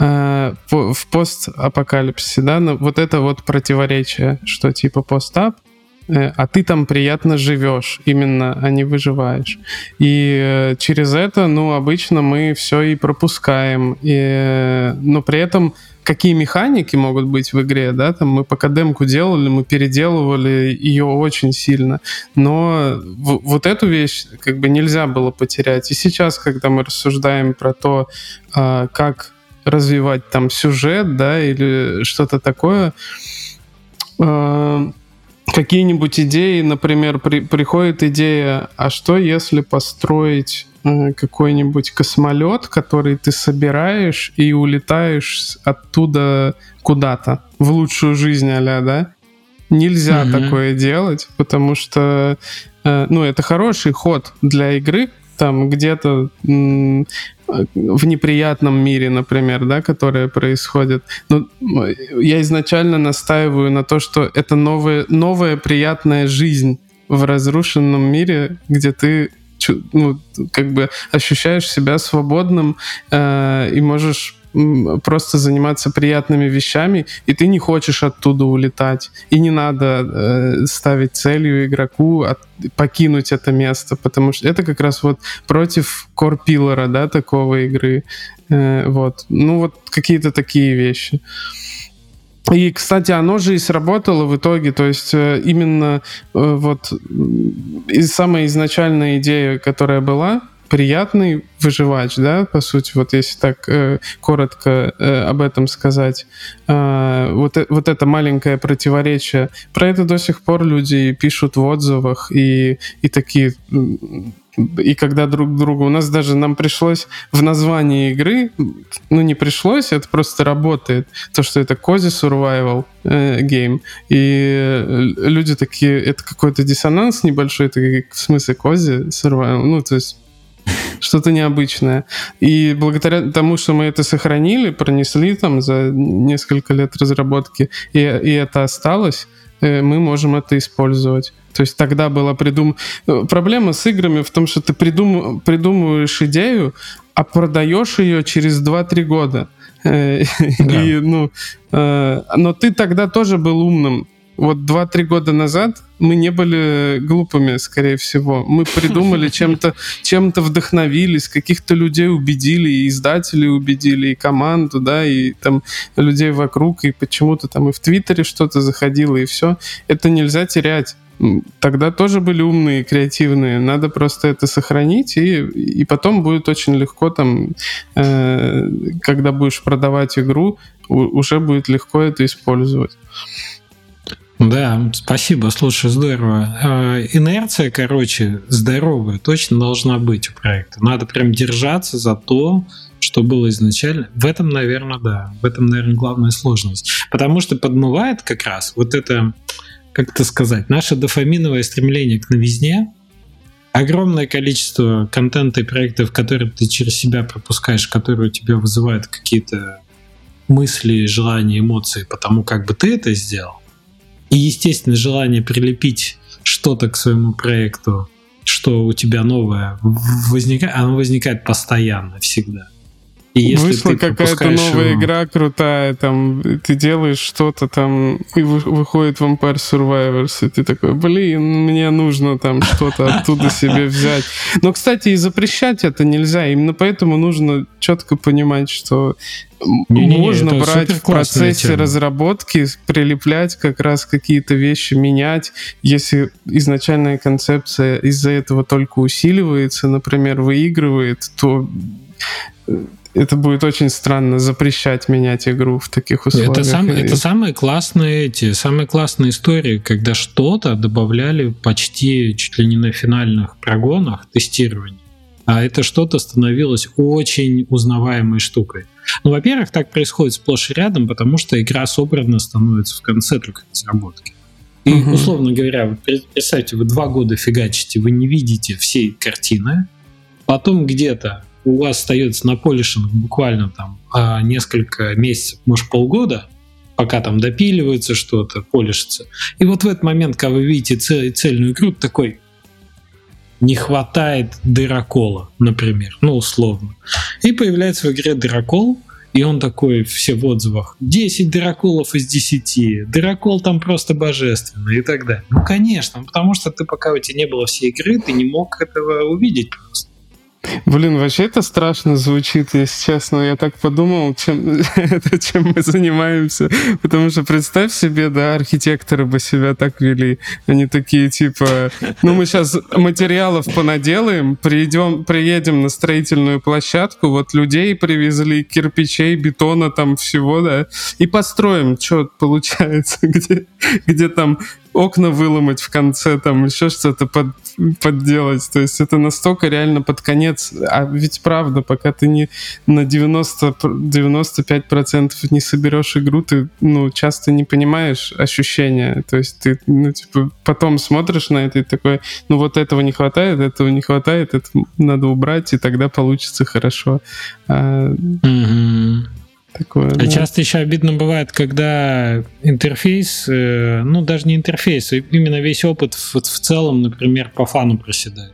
Э, в постапокалипсисе, да, но вот это вот противоречие, что типа постап, э, а ты там приятно живешь, именно, а не выживаешь. И э, через это, ну, обычно мы все и пропускаем. И, но при этом какие механики могут быть в игре, да, там мы пока демку делали, мы переделывали ее очень сильно, но в, вот эту вещь как бы нельзя было потерять. И сейчас, когда мы рассуждаем про то, а, как развивать там сюжет, да, или что-то такое, э, какие-нибудь идеи, например, при, приходит идея, а что если построить э, какой-нибудь космолет, который ты собираешь и улетаешь оттуда куда-то в лучшую жизнь, аля, да? Нельзя mm-hmm. такое делать, потому что, э, ну, это хороший ход для игры, там где-то в неприятном мире, например, да, которое происходит. Но я изначально настаиваю на то, что это новая, новая приятная жизнь в разрушенном мире, где ты ну, как бы ощущаешь себя свободным э, и можешь просто заниматься приятными вещами, и ты не хочешь оттуда улетать. И не надо э, ставить целью игроку от, покинуть это место, потому что это как раз вот против корпилора, да, такого игры. Э, вот. Ну вот какие-то такие вещи. И, кстати, оно же и сработало в итоге, то есть э, именно э, вот и самая изначальная идея, которая была, приятный выживач, да, по сути, вот если так э, коротко э, об этом сказать. Э, вот, э, вот это маленькое противоречие. Про это до сих пор люди пишут в отзывах и, и такие и когда друг другу... У нас даже нам пришлось в названии игры, ну не пришлось, это просто работает, то, что это Cozy Survival э. И э, люди такие, это какой-то диссонанс небольшой, это в смысле Cozy Survival, ну то есть что-то необычное. И благодаря тому, что мы это сохранили, пронесли там за несколько лет разработки, и, и это осталось, э, мы можем это использовать. То есть тогда была придум... Э, проблема с играми в том, что ты придум... придумываешь идею, а продаешь ее через 2-3 года. Э, да. И, ну, но ты тогда тоже был умным вот 2-3 года назад мы не были глупыми, скорее всего. Мы придумали чем-то, чем-то вдохновились, каких-то людей убедили, и издателей убедили, и команду, да, и там людей вокруг, и почему-то там и в Твиттере что-то заходило, и все. Это нельзя терять тогда тоже были умные, креативные. Надо просто это сохранить, и, и потом будет очень легко там, э, когда будешь продавать игру, уже будет легко это использовать. Да, спасибо, слушай, здорово. Э, инерция, короче, здоровая точно должна быть у проекта. Надо прям держаться за то, что было изначально. В этом, наверное, да. В этом, наверное, главная сложность. Потому что подмывает как раз вот это, как это сказать, наше дофаминовое стремление к новизне, огромное количество контента и проектов, которые ты через себя пропускаешь, которые у тебя вызывают какие-то мысли, желания, эмоции, потому как бы ты это сделал, и, естественно, желание прилепить что-то к своему проекту, что у тебя новое, возникает, оно возникает постоянно, всегда. И если Вышла какая-то новая его... игра крутая, там ты делаешь что-то там, и выходит Vampire Survivors, и ты такой, блин, мне нужно там что-то оттуда себе взять. Но, кстати, и запрещать это нельзя, именно поэтому нужно четко понимать, что не, не, можно не, брать в процессе тема. разработки, прилеплять как раз какие-то вещи, менять. Если изначальная концепция из-за этого только усиливается, например, выигрывает, то это будет очень странно запрещать менять игру в таких условиях. Это, сам, это самые классные эти, самые классные истории, когда что-то добавляли почти чуть ли не на финальных прогонах тестирования, а это что-то становилось очень узнаваемой штукой. Ну, во-первых, так происходит сплошь и рядом, потому что игра собрана становится в конце только разработки. И, угу. условно говоря, вот представьте, вы два года фигачите, вы не видите всей картины, потом где-то у вас остается на полишинг буквально там а, несколько месяцев, может полгода, пока там допиливается что-то, полишится. И вот в этот момент, когда вы видите цель, цельную игру, такой не хватает дырокола, например, ну условно. И появляется в игре дырокол, и он такой все в отзывах. 10 дыроколов из 10. Дырокол там просто божественный и так далее. Ну, конечно, потому что ты пока у тебя не было всей игры, ты не мог этого увидеть просто. Блин, вообще это страшно звучит, если честно. Я так подумал, чем, это, чем мы занимаемся. Потому что представь себе, да, архитекторы бы себя так вели. Они такие, типа, ну мы сейчас материалов понаделаем, приедем, приедем на строительную площадку, вот людей привезли, кирпичей, бетона там всего, да, и построим, что получается, где, где там окна выломать в конце, там еще что-то под, подделать. То есть это настолько реально под конец. А ведь правда, пока ты не на 90, 95% не соберешь игру, ты ну, часто не понимаешь ощущения. То есть ты ну, типа, потом смотришь на это и такой, ну вот этого не хватает, этого не хватает, это надо убрать, и тогда получится хорошо. А... Mm-hmm. Такое, а да. часто еще обидно бывает, когда интерфейс, э, ну даже не интерфейс, а именно весь опыт в, в целом, например, по фану проседает.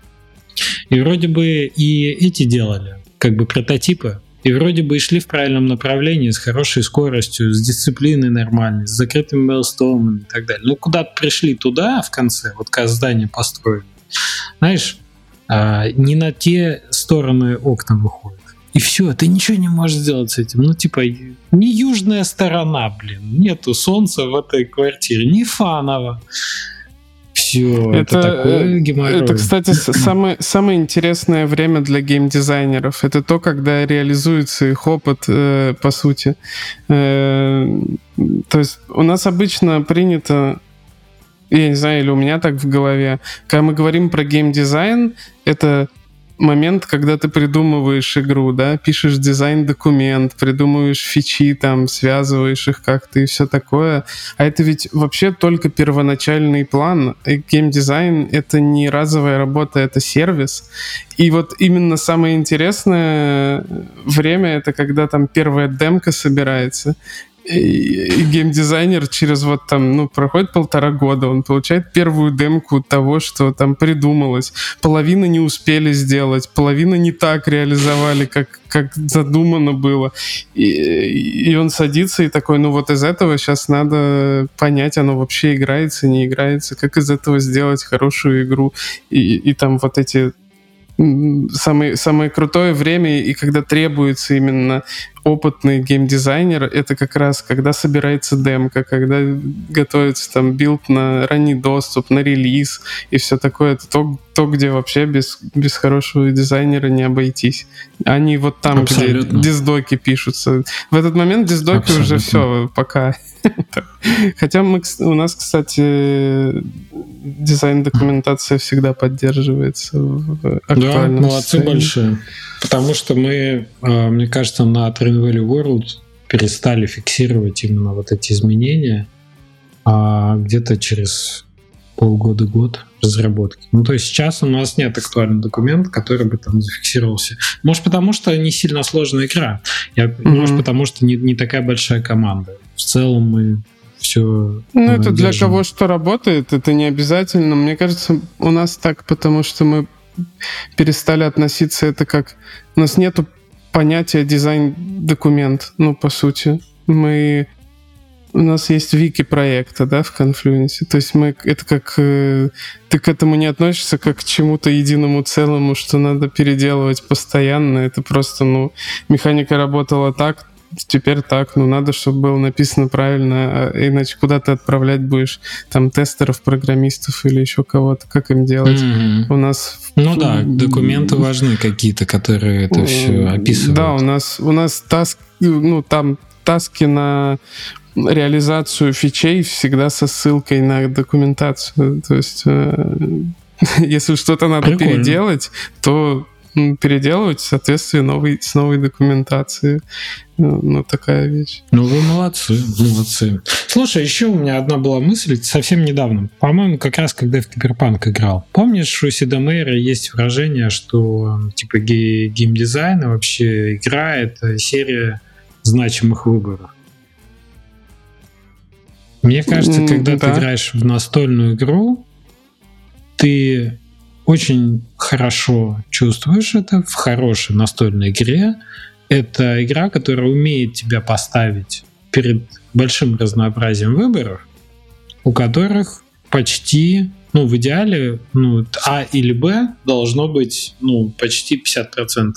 И вроде бы и эти делали, как бы прототипы, и вроде бы и шли в правильном направлении, с хорошей скоростью, с дисциплиной нормальной, с закрытыми мейлстоунами и так далее. Ну куда-то пришли туда в конце, вот когда здание построили, знаешь, а, не на те стороны окна выходят. И все, ты ничего не можешь сделать с этим. Ну, типа, не южная сторона, блин. Нету солнца в этой квартире, не фаново. Все, это, это такое геморрой. Это, кстати, самое, самое интересное время для геймдизайнеров. Это то, когда реализуется их опыт, э, по сути. Э, то есть у нас обычно принято я не знаю, или у меня так в голове, когда мы говорим про геймдизайн, это момент, когда ты придумываешь игру, да, пишешь дизайн-документ, придумываешь фичи, там, связываешь их как-то и все такое. А это ведь вообще только первоначальный план. Геймдизайн — это не разовая работа, это сервис. И вот именно самое интересное время — это когда там первая демка собирается, и геймдизайнер через вот там, ну, проходит полтора года, он получает первую демку того, что там придумалось. Половина не успели сделать, половина не так реализовали, как, как задумано было. И, и он садится и такой, ну вот из этого сейчас надо понять, оно вообще играется, не играется, как из этого сделать хорошую игру. И, и там вот эти самое, самое крутое время, и когда требуется именно опытный геймдизайнер, это как раз когда собирается демка, когда готовится там билд на ранний доступ, на релиз и все такое. Это то, то где вообще без, без хорошего дизайнера не обойтись. Они вот там, Абсолютно. где диздоки пишутся. В этот момент диздоки Абсолютно. уже все, пока. Хотя мы, у нас, кстати, дизайн-документация всегда поддерживается в актуальном Да, молодцы состоянии. большие. Потому что мы, а, мне кажется, на Train Valley World перестали фиксировать именно вот эти изменения а где-то через полгода-год разработки. Ну, то есть сейчас у нас нет актуального документа, который бы там зафиксировался. Может, потому что не сильно сложная игра. Я, mm-hmm. Может, потому что не, не такая большая команда. В целом мы все. Ну, это для кого что работает, это не обязательно. Мне кажется, у нас так, потому что мы перестали относиться это как... У нас нету понятия дизайн-документ, ну, по сути. Мы у нас есть вики проекта, да, в Confluence. То есть мы это как э, ты к этому не относишься как к чему-то единому целому, что надо переделывать постоянно. Это просто, ну, механика работала так, теперь так, ну надо, чтобы было написано правильно, а иначе куда ты отправлять будешь там тестеров, программистов или еще кого-то, как им делать? Mm-hmm. У нас ну да, документы важны какие-то, которые это все описывают. Да, у нас у нас таск, ну там таски на реализацию фичей всегда со ссылкой на документацию. То есть, э, если что-то надо Прикольно. переделать, то переделывать в соответствии новой, с новой документацией. Ну, ну, такая вещь. Ну, вы молодцы, молодцы. Слушай, еще у меня одна была мысль совсем недавно. По-моему, как раз когда в Киберпанк играл. Помнишь, у Сидомейра есть выражение, что типа гей геймдизайн вообще игра — это серия значимых выборов. Мне кажется, когда да. ты играешь в настольную игру, ты очень хорошо чувствуешь это в хорошей настольной игре. Это игра, которая умеет тебя поставить перед большим разнообразием выборов, у которых почти, ну, в идеале, ну, А или Б должно быть, ну, почти 50%.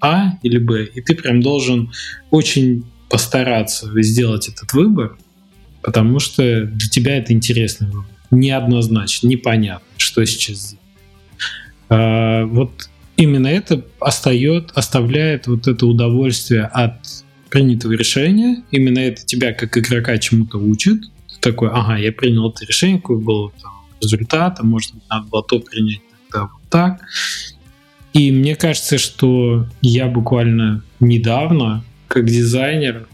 А или Б. И ты прям должен очень постараться сделать этот выбор, потому что для тебя это интересный выбор. Неоднозначно, непонятно, что сейчас. А, вот именно это остает, оставляет вот это удовольствие от принятого решения. Именно это тебя как игрока чему-то учит. такой, ага, я принял это решение, какой был там, результат, а может быть, надо было то принять тогда вот так. И мне кажется, что я буквально недавно, как дизайнер,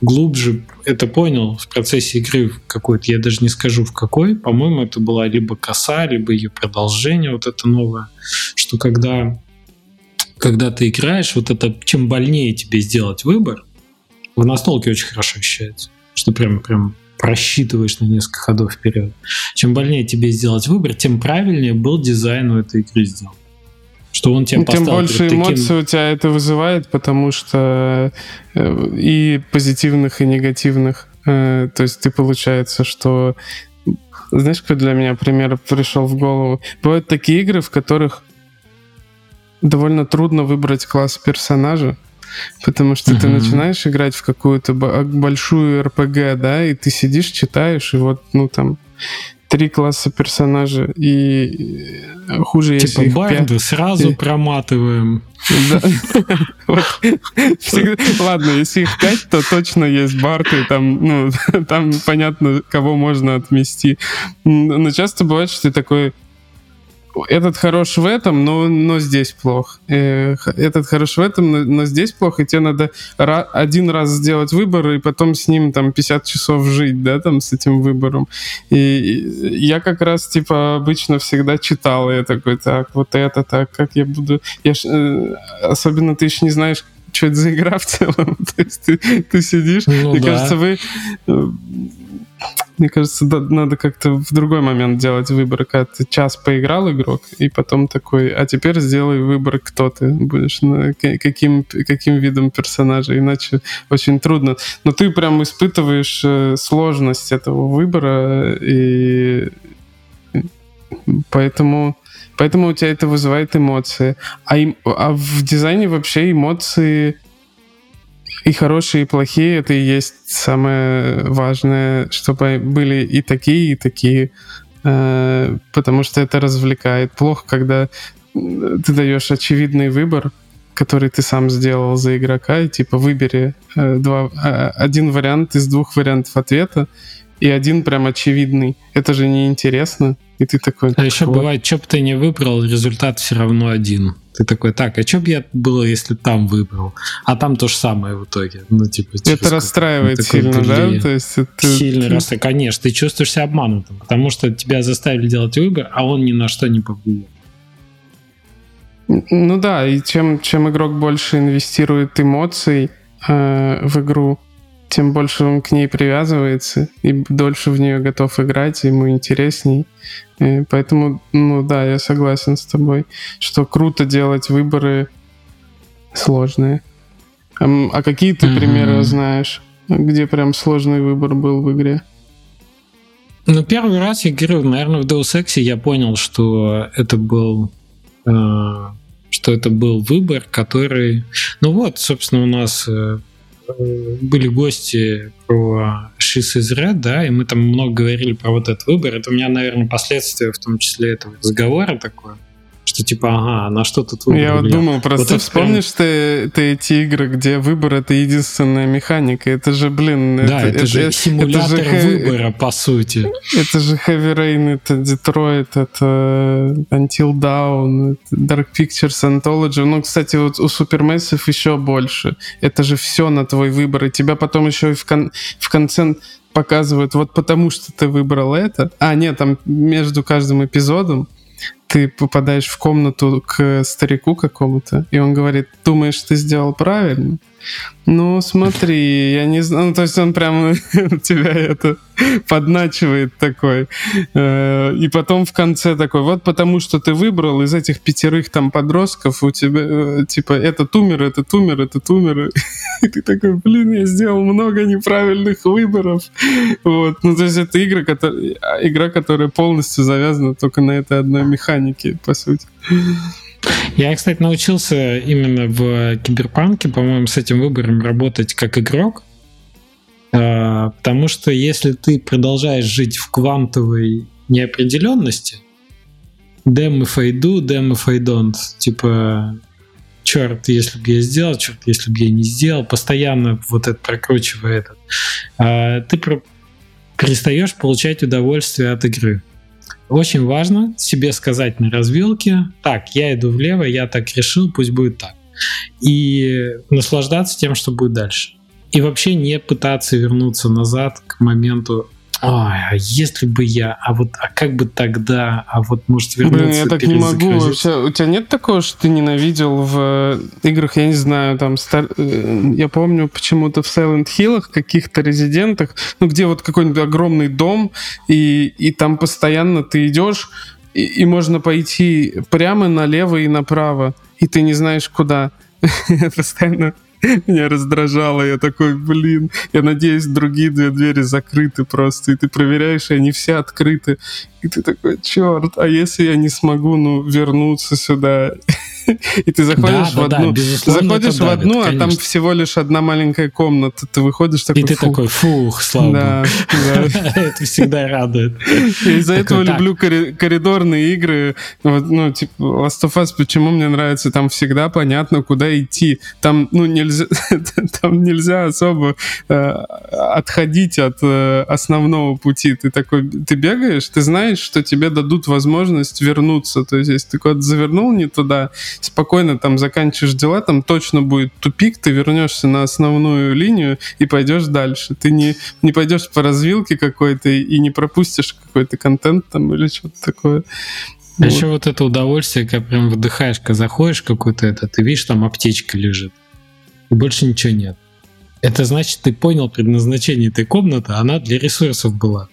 глубже это понял в процессе игры какой-то, я даже не скажу в какой, по-моему, это была либо коса, либо ее продолжение, вот это новое, что когда, когда ты играешь, вот это, чем больнее тебе сделать выбор, в настолке очень хорошо ощущается, что прям, прям просчитываешь на несколько ходов вперед. Чем больнее тебе сделать выбор, тем правильнее был дизайн у этой игры сделан что он тебя Тем больше эмоций таким... у тебя это вызывает, потому что э, и позитивных, и негативных. Э, то есть ты получается, что... Знаешь, какой для меня пример пришел в голову? Бывают такие игры, в которых довольно трудно выбрать класс персонажа, потому что uh-huh. ты начинаешь играть в какую-то большую РПГ, да, и ты сидишь, читаешь, и вот, ну, там, три класса персонажа, и э, хуже, типа если барды пять... сразу проматываем. Ладно, если их пять, то точно есть барты, там, ну, там понятно, кого можно отмести. Но часто бывает, что ты такой, этот хорош в этом, но, но здесь плох. Э, этот хорош в этом, но, но здесь плохо, и тебе надо один раз сделать выбор, и потом с ним там 50 часов жить, да, там с этим выбором. И, и я как раз, типа, обычно всегда читал, и я такой, так, вот это, так, как я буду... Я ж, э, особенно ты еще не знаешь, что это за игра в целом. То есть ты, ты сидишь, ну, мне да. кажется, вы э, мне кажется, да, надо как-то в другой момент делать выбор, когда ты час поиграл игрок, и потом такой, а теперь сделай выбор, кто ты будешь, каким, каким видом персонажа, иначе очень трудно. Но ты прям испытываешь э, сложность этого выбора, и поэтому, поэтому у тебя это вызывает эмоции. А, им, а в дизайне вообще эмоции и хорошие, и плохие, это и есть самое важное, чтобы были и такие, и такие, э, потому что это развлекает. Плохо, когда ты даешь очевидный выбор, который ты сам сделал за игрока, и типа выбери э, два, э, один вариант из двух вариантов ответа, и один прям очевидный. Это же неинтересно. И ты такой... А еще бывает, что бы ты не выбрал, результат все равно один. Ты такой, так, а что бы я было, если там выбрал? А там то же самое в итоге. Ну, типа, это расстраивает сильно, да? То есть это... Сильно расстраивает, конечно. Ты чувствуешь себя обманутым, потому что тебя заставили делать выбор, а он ни на что не повлиял. Ну да, и чем, чем игрок больше инвестирует эмоций э, в игру, тем больше он к ней привязывается и дольше в нее готов играть, ему интересней. И поэтому, ну да, я согласен с тобой, что круто делать выборы сложные. А, а какие ты mm-hmm. примеры знаешь, где прям сложный выбор был в игре? Ну, первый раз я говорю, наверное, в Deus Ex я понял, что это был э, что это был выбор, который... Ну вот, собственно, у нас э, были гости про Шис из Red, да, и мы там много говорили про вот этот выбор. Это у меня, наверное, последствия в том числе этого разговора такое что типа, ага, на что тут выбор? Я вот думал, просто вот вспомнишь прям... ты, ты эти игры, где выбор — это единственная механика. Это же, блин... Да, это, это, это же симулятор это же выбора, по сути. Это же Heavy Rain, это Detroit, это Until Dawn, Dark Pictures Anthology. Ну, кстати, вот у Supermassive еще больше. Это же все на твой выбор, и тебя потом еще и в, кон в конце показывают, вот потому что ты выбрал это. А, нет, там между каждым эпизодом ты попадаешь в комнату к старику какому-то, и он говорит, думаешь, ты сделал правильно? Ну, смотри, я не знаю, ну, то есть он прям тебя это подначивает такой. Э, и потом в конце такой, вот потому что ты выбрал из этих пятерых там подростков, у тебя, э, типа, этот умер, этот умер, этот умер. И ты такой, блин, я сделал много неправильных выборов. Вот. Ну, то есть это игра, которая, игра, которая полностью завязана только на этой одной механике, по сути. Я, кстати, научился именно в Киберпанке, по-моему, с этим выбором работать как игрок. А, потому что если ты продолжаешь жить в квантовой неопределенности, damn if I do, damn if I don't, типа, черт, если бы я сделал, черт, если бы я не сделал, постоянно вот это прокручивая этот, а, ты перестаешь получать удовольствие от игры. Очень важно себе сказать на развилке, так, я иду влево, я так решил, пусть будет так. И наслаждаться тем, что будет дальше. И вообще не пытаться вернуться назад к моменту Ой, а если бы я, а вот, а как бы тогда, а вот может вернуться Блин, я так не могу вообще. У тебя нет такого, что ты ненавидел в э, играх, я не знаю, там, стар... Э, я помню почему-то в Silent Hill каких-то резидентах, ну, где вот какой-нибудь огромный дом, и, и там постоянно ты идешь, и, и можно пойти прямо налево и направо, и ты не знаешь куда. Постоянно меня раздражало. Я такой, блин, я надеюсь, другие две двери закрыты просто. И ты проверяешь, и они все открыты. И ты такой, черт, а если я не смогу, ну, вернуться сюда? И ты заходишь да, в да, одну, да, заходишь в одну, давит, а там всего лишь одна маленькая комната. Ты выходишь такой. И ты фух. такой, фух, слава да, да. Это всегда радует. Из-за этого люблю коридорные игры. Ну, типа, Last of Us, почему мне нравится? Там всегда понятно, куда идти. Там, ну, нельзя, там нельзя особо э, отходить от э, основного пути. Ты такой, ты бегаешь, ты знаешь, что тебе дадут возможность вернуться. То есть, если ты куда-то завернул не туда, спокойно там заканчиваешь дела, там точно будет тупик, ты вернешься на основную линию и пойдешь дальше. Ты не, не пойдешь по развилке какой-то и не пропустишь какой-то контент там или что-то такое. А вот. еще вот это удовольствие, когда прям выдыхаешь, когда заходишь какой-то это, ты видишь, там аптечка лежит, и больше ничего нет. Это значит, ты понял предназначение этой комнаты, она для ресурсов была.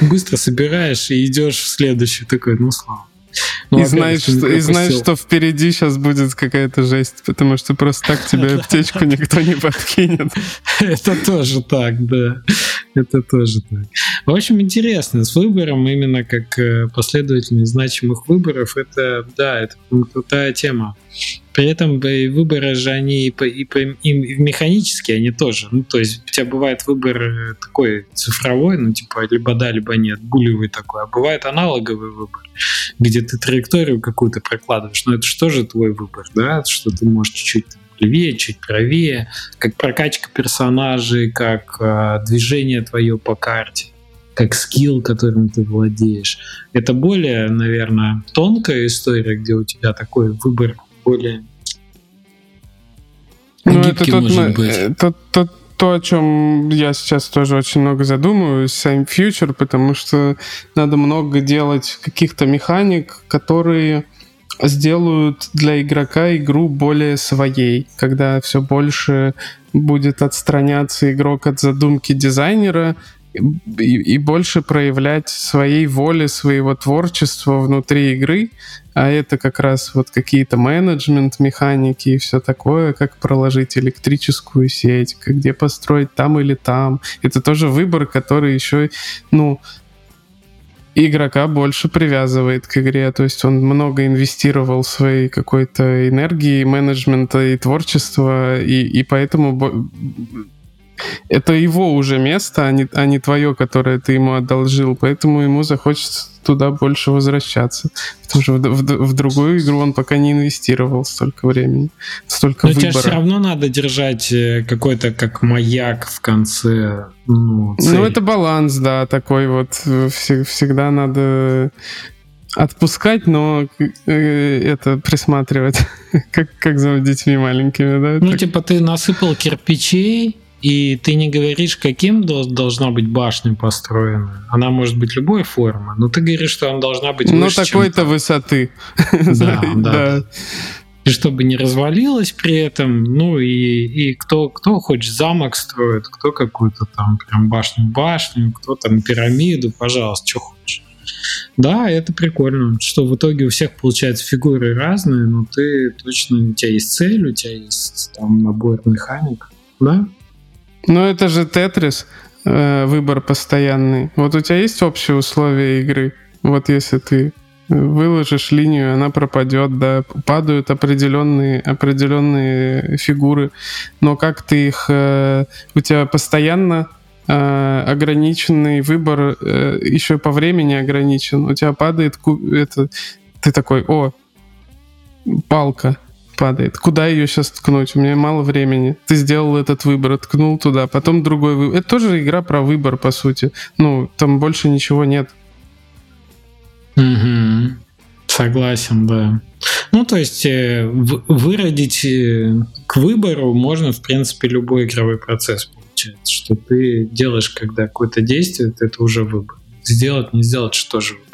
Быстро собираешь и идешь в следующий такой, ну слава. Ну, и знаешь, что, и знаешь, что впереди сейчас будет какая-то жесть, потому что просто так тебе аптечку никто не подкинет. Это тоже так, да. Это тоже так. В общем, интересно. С выбором именно как э, последовательность значимых выборов, это, да, это крутая тема. При этом выборы же они и, и, и механические, они тоже. Ну, то есть у тебя бывает выбор э, такой цифровой, ну, типа, либо да, либо нет, булевый такой. А бывает аналоговый выбор, где ты траекторию какую-то прокладываешь. Но это же твой выбор, да? Что ты можешь чуть-чуть левее, чуть правее, как прокачка персонажей, как э, движение твое по карте как скилл, которым ты владеешь. Это более, наверное, тонкая история, где у тебя такой выбор более ну, это тот, может быть. Э, тот, тот, то, о чем я сейчас тоже очень много задумываюсь, сам Future, потому что надо много делать каких-то механик, которые сделают для игрока игру более своей, когда все больше будет отстраняться игрок от задумки дизайнера и, и больше проявлять своей воли, своего творчества внутри игры, а это как раз вот какие-то менеджмент, механики и все такое, как проложить электрическую сеть, где построить там или там. Это тоже выбор, который еще, ну, игрока больше привязывает к игре, то есть он много инвестировал своей какой-то энергии, менеджмента и творчества, и, и поэтому это его уже место, а не, а не твое, которое ты ему одолжил. Поэтому ему захочется туда больше возвращаться. Потому что в, в, в другую игру он пока не инвестировал столько времени, столько Но выбора. тебе все равно надо держать э, какой-то как маяк в конце. Ну, цель. ну это баланс, да, такой вот. Всегда надо отпускать, но э, это присматривать, как, как за детьми маленькими, да? Ну, так. типа ты насыпал кирпичей, и ты не говоришь, каким должна быть башня построена. Она может быть любой формы, но ты говоришь, что она должна быть Ну, такой-то высоты. Да, да. И чтобы не развалилась при этом, ну и, и кто, кто хочет замок строит, кто какую-то там прям башню-башню, кто там пирамиду, пожалуйста, что хочешь. Да, это прикольно, что в итоге у всех получается фигуры разные, но ты точно, у тебя есть цель, у тебя есть там набор механик, да? Ну, это же Тетрис, э, выбор постоянный. Вот у тебя есть общие условия игры? Вот если ты выложишь линию, она пропадет, да, падают определенные, определенные фигуры, но как ты их, э, у тебя постоянно э, ограниченный выбор, э, еще по времени ограничен, у тебя падает это, ты такой, о, палка, падает. Куда ее сейчас ткнуть? У меня мало времени. Ты сделал этот выбор, ткнул туда, потом другой выбор. Это тоже игра про выбор, по сути. Ну, там больше ничего нет. Угу. Согласен, да. Ну, то есть э, выродить э, к выбору можно, в принципе, любой игровой процесс, получается, что ты делаешь, когда какое-то действие, это уже выбор. Сделать, не сделать, что же выбор.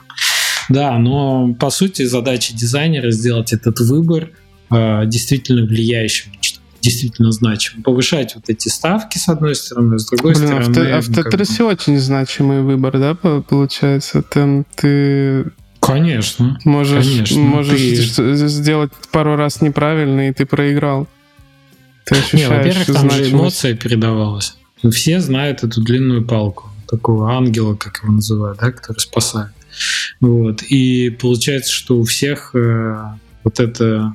Да, но по сути задача дизайнера сделать этот выбор действительно влияющим действительно значимым. Повышать вот эти ставки, с одной стороны, с другой Блин, стороны... А в, а в Тетресе как бы... очень значимый выбор, да, получается? Там ты Конечно. Можешь, конечно. можешь ты... сделать пару раз неправильно, и ты проиграл. Ты ощущаешь Не, во-первых, там же эмоция передавалась. Все знают эту длинную палку, такого ангела, как его называют, да, который спасает. Вот. И получается, что у всех э, вот это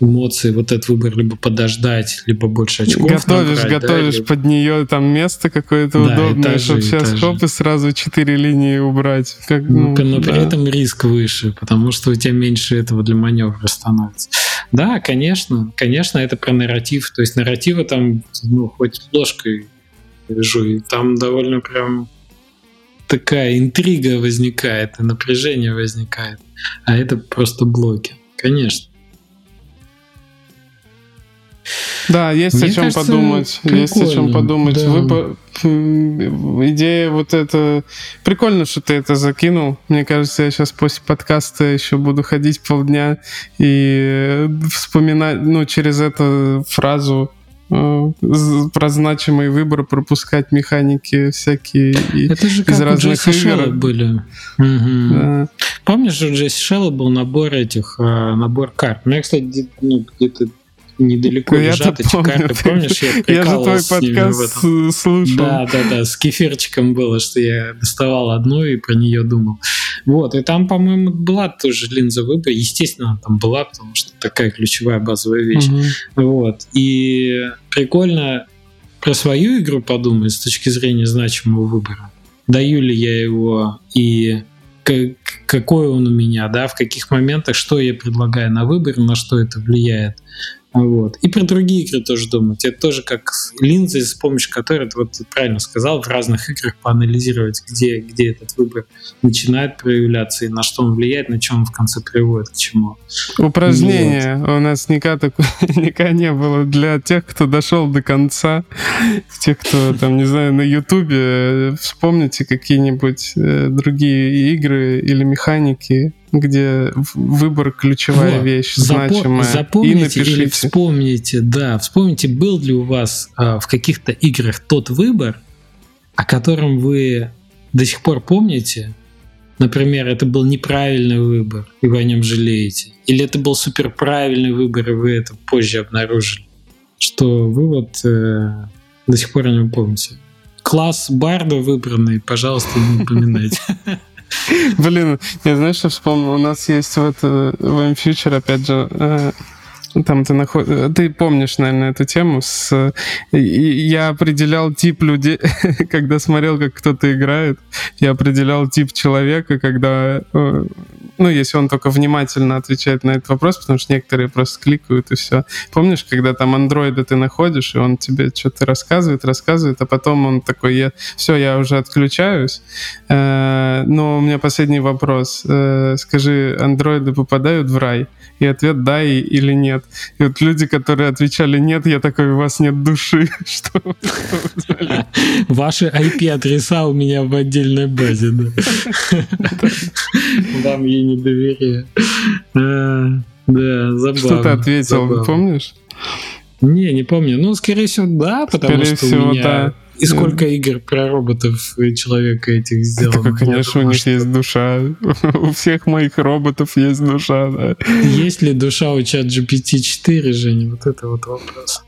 эмоции, вот этот выбор либо подождать, либо больше очков Готовишь, набрать, готовишь да, под нее там место какое-то да, удобное, чтобы сейчас хоп и сразу четыре линии убрать. Как, ну, но, но да. при этом риск выше, потому что у тебя меньше этого для маневра становится. Да, конечно, конечно, это про нарратив. То есть нарратива там, ну, хоть ложкой жуй, там довольно прям такая интрига возникает, и напряжение возникает. А это просто блоки. Конечно. Да, есть Мне о чем кажется, подумать. Прикольно. Есть о чем подумать. Да. Выбор... Идея вот это... Прикольно, что ты это закинул. Мне кажется, я сейчас после подкаста еще буду ходить полдня и вспоминать, ну, через эту фразу э, про значимый выбор пропускать механики всякие Это же как из разных у игр. были. Угу. Да. Помнишь, у Джесси Шелла был набор этих, э, набор карт. У меня, кстати, ну, где-то недалеко я лежат эти помню. карты. Помнишь, я Я же твой подкаст слушал. Да, да, да, с кефирчиком было, что я доставал одну и про нее думал. Вот, и там, по-моему, была тоже линза выбора. Естественно, там была, потому что такая ключевая базовая вещь. Угу. Вот. И прикольно про свою игру подумать с точки зрения значимого выбора. Даю ли я его и какой он у меня, да, в каких моментах, что я предлагаю на выбор, на что это влияет. Вот. И про другие игры тоже думать. Это тоже как линзы, с помощью которой, вот ты правильно сказал, в разных играх поанализировать, где, где этот выбор начинает проявляться и на что он влияет, на чем он в конце приводит, к чему. Упражнение. Вот. У нас никогда, никогда не было для тех, кто дошел до конца, тех, кто там, не знаю, на Ютубе, вспомните какие-нибудь э, другие игры или механики, где выбор ключевая вот. вещь, значимая. Запомните и напишите. или вспомните, да, вспомните, был ли у вас а, в каких-то играх тот выбор, о котором вы до сих пор помните, например, это был неправильный выбор, и вы о нем жалеете, или это был суперправильный выбор, и вы это позже обнаружили, что вы вот э, до сих пор о нем помните. Класс Барда выбранный, пожалуйста, не упоминайте. Блин, я знаешь, что вспомнил? У нас есть вот в M-Future, опять же, э, там ты наход... Ты помнишь, наверное, эту тему. С... Я определял тип людей, когда смотрел, как кто-то играет. Я определял тип человека, когда... Э, ну, если он только внимательно отвечает на этот вопрос, потому что некоторые просто кликают и все. Помнишь, когда там андроида ты находишь, и он тебе что-то рассказывает, рассказывает, а потом он такой, я... все, я уже отключаюсь. Э, но у меня последний вопрос. Э, скажи, андроиды попадают в рай? И ответ да или нет. И вот люди, которые отвечали нет, я такой, у вас нет души. Что Ваши IP-адреса у меня в отдельной базе, да. Вам я не доверяю. Да, забавно. Что ты ответил, помнишь? Не, не помню. Ну, скорее всего, да, потому скорее что всего, у меня... Да. И сколько игр про роботов и человека этих сделано? Так, конечно, думаю, у них что... есть душа. у всех моих роботов есть душа, да. Есть ли душа у чат GPT-4, Женя? Вот это вот вопрос.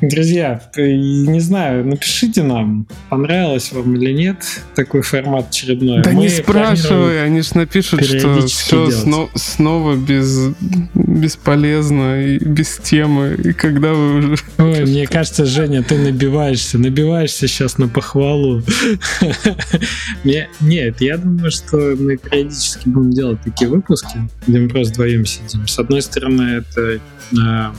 Друзья, не знаю, напишите нам, понравилось вам или нет такой формат очередной. Да Мы не спрашивай, они же напишут, что все сно- снова без, бесполезно и без темы, и когда вы уже... Ой, мне кажется, Женя, ты набиваешься, набиваешься сейчас на похвалу. Нет, я думаю, что мы периодически будем делать такие выпуски, где мы просто вдвоем сидим. С одной стороны, это а,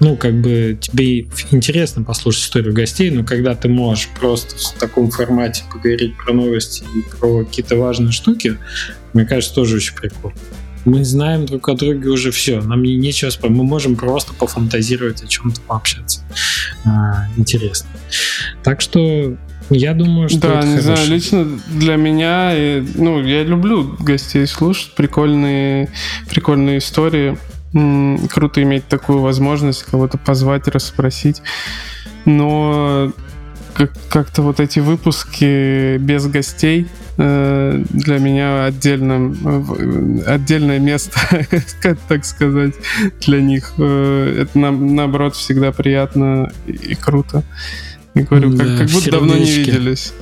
ну, как бы тебе интересно послушать историю гостей, но когда ты можешь просто в таком формате поговорить про новости и про какие-то важные штуки, мне кажется, тоже очень прикольно. Мы знаем друг о друге уже все, нам не, нечего спорить, мы можем просто пофантазировать о чем-то, пообщаться. А, интересно. Так что я думаю, что да, это не хорошо. знаю, лично для меня, ну, я люблю гостей слушать, прикольные, прикольные истории круто иметь такую возможность кого-то позвать, расспросить. Но как-то вот эти выпуски без гостей э, для меня отдельно, отдельное место, как так сказать, для них. Э, это наоборот всегда приятно и круто. И говорю, да, как, как будто давно не виделись.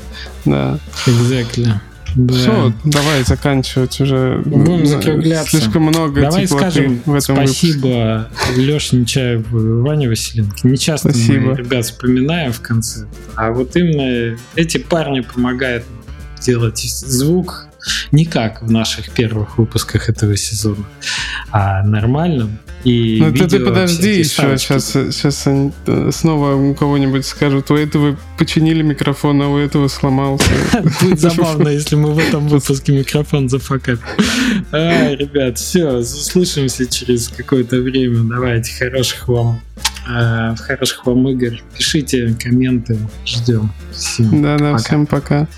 Да. Exactly. Да. Все, давай заканчивать уже. Будем закругляться. Слишком много Давай скажем в этом спасибо Леше Нечаеву и Ване Василенко. Не часто спасибо. мы ребят вспоминаем в конце. А вот именно эти парни помогают делать звук не как в наших первых выпусках этого сезона, а нормальным. И ну ты, ты подожди еще, сейчас, сейчас они э, снова у кого-нибудь скажут, у этого починили микрофон, а у этого сломался. Будет забавно, если мы в этом выпуске микрофон зафакапим. А, ребят, все, услышимся через какое-то время. Давайте, хороших вам э, хороших вам игр. Пишите комменты, ждем. Да-да, всем пока.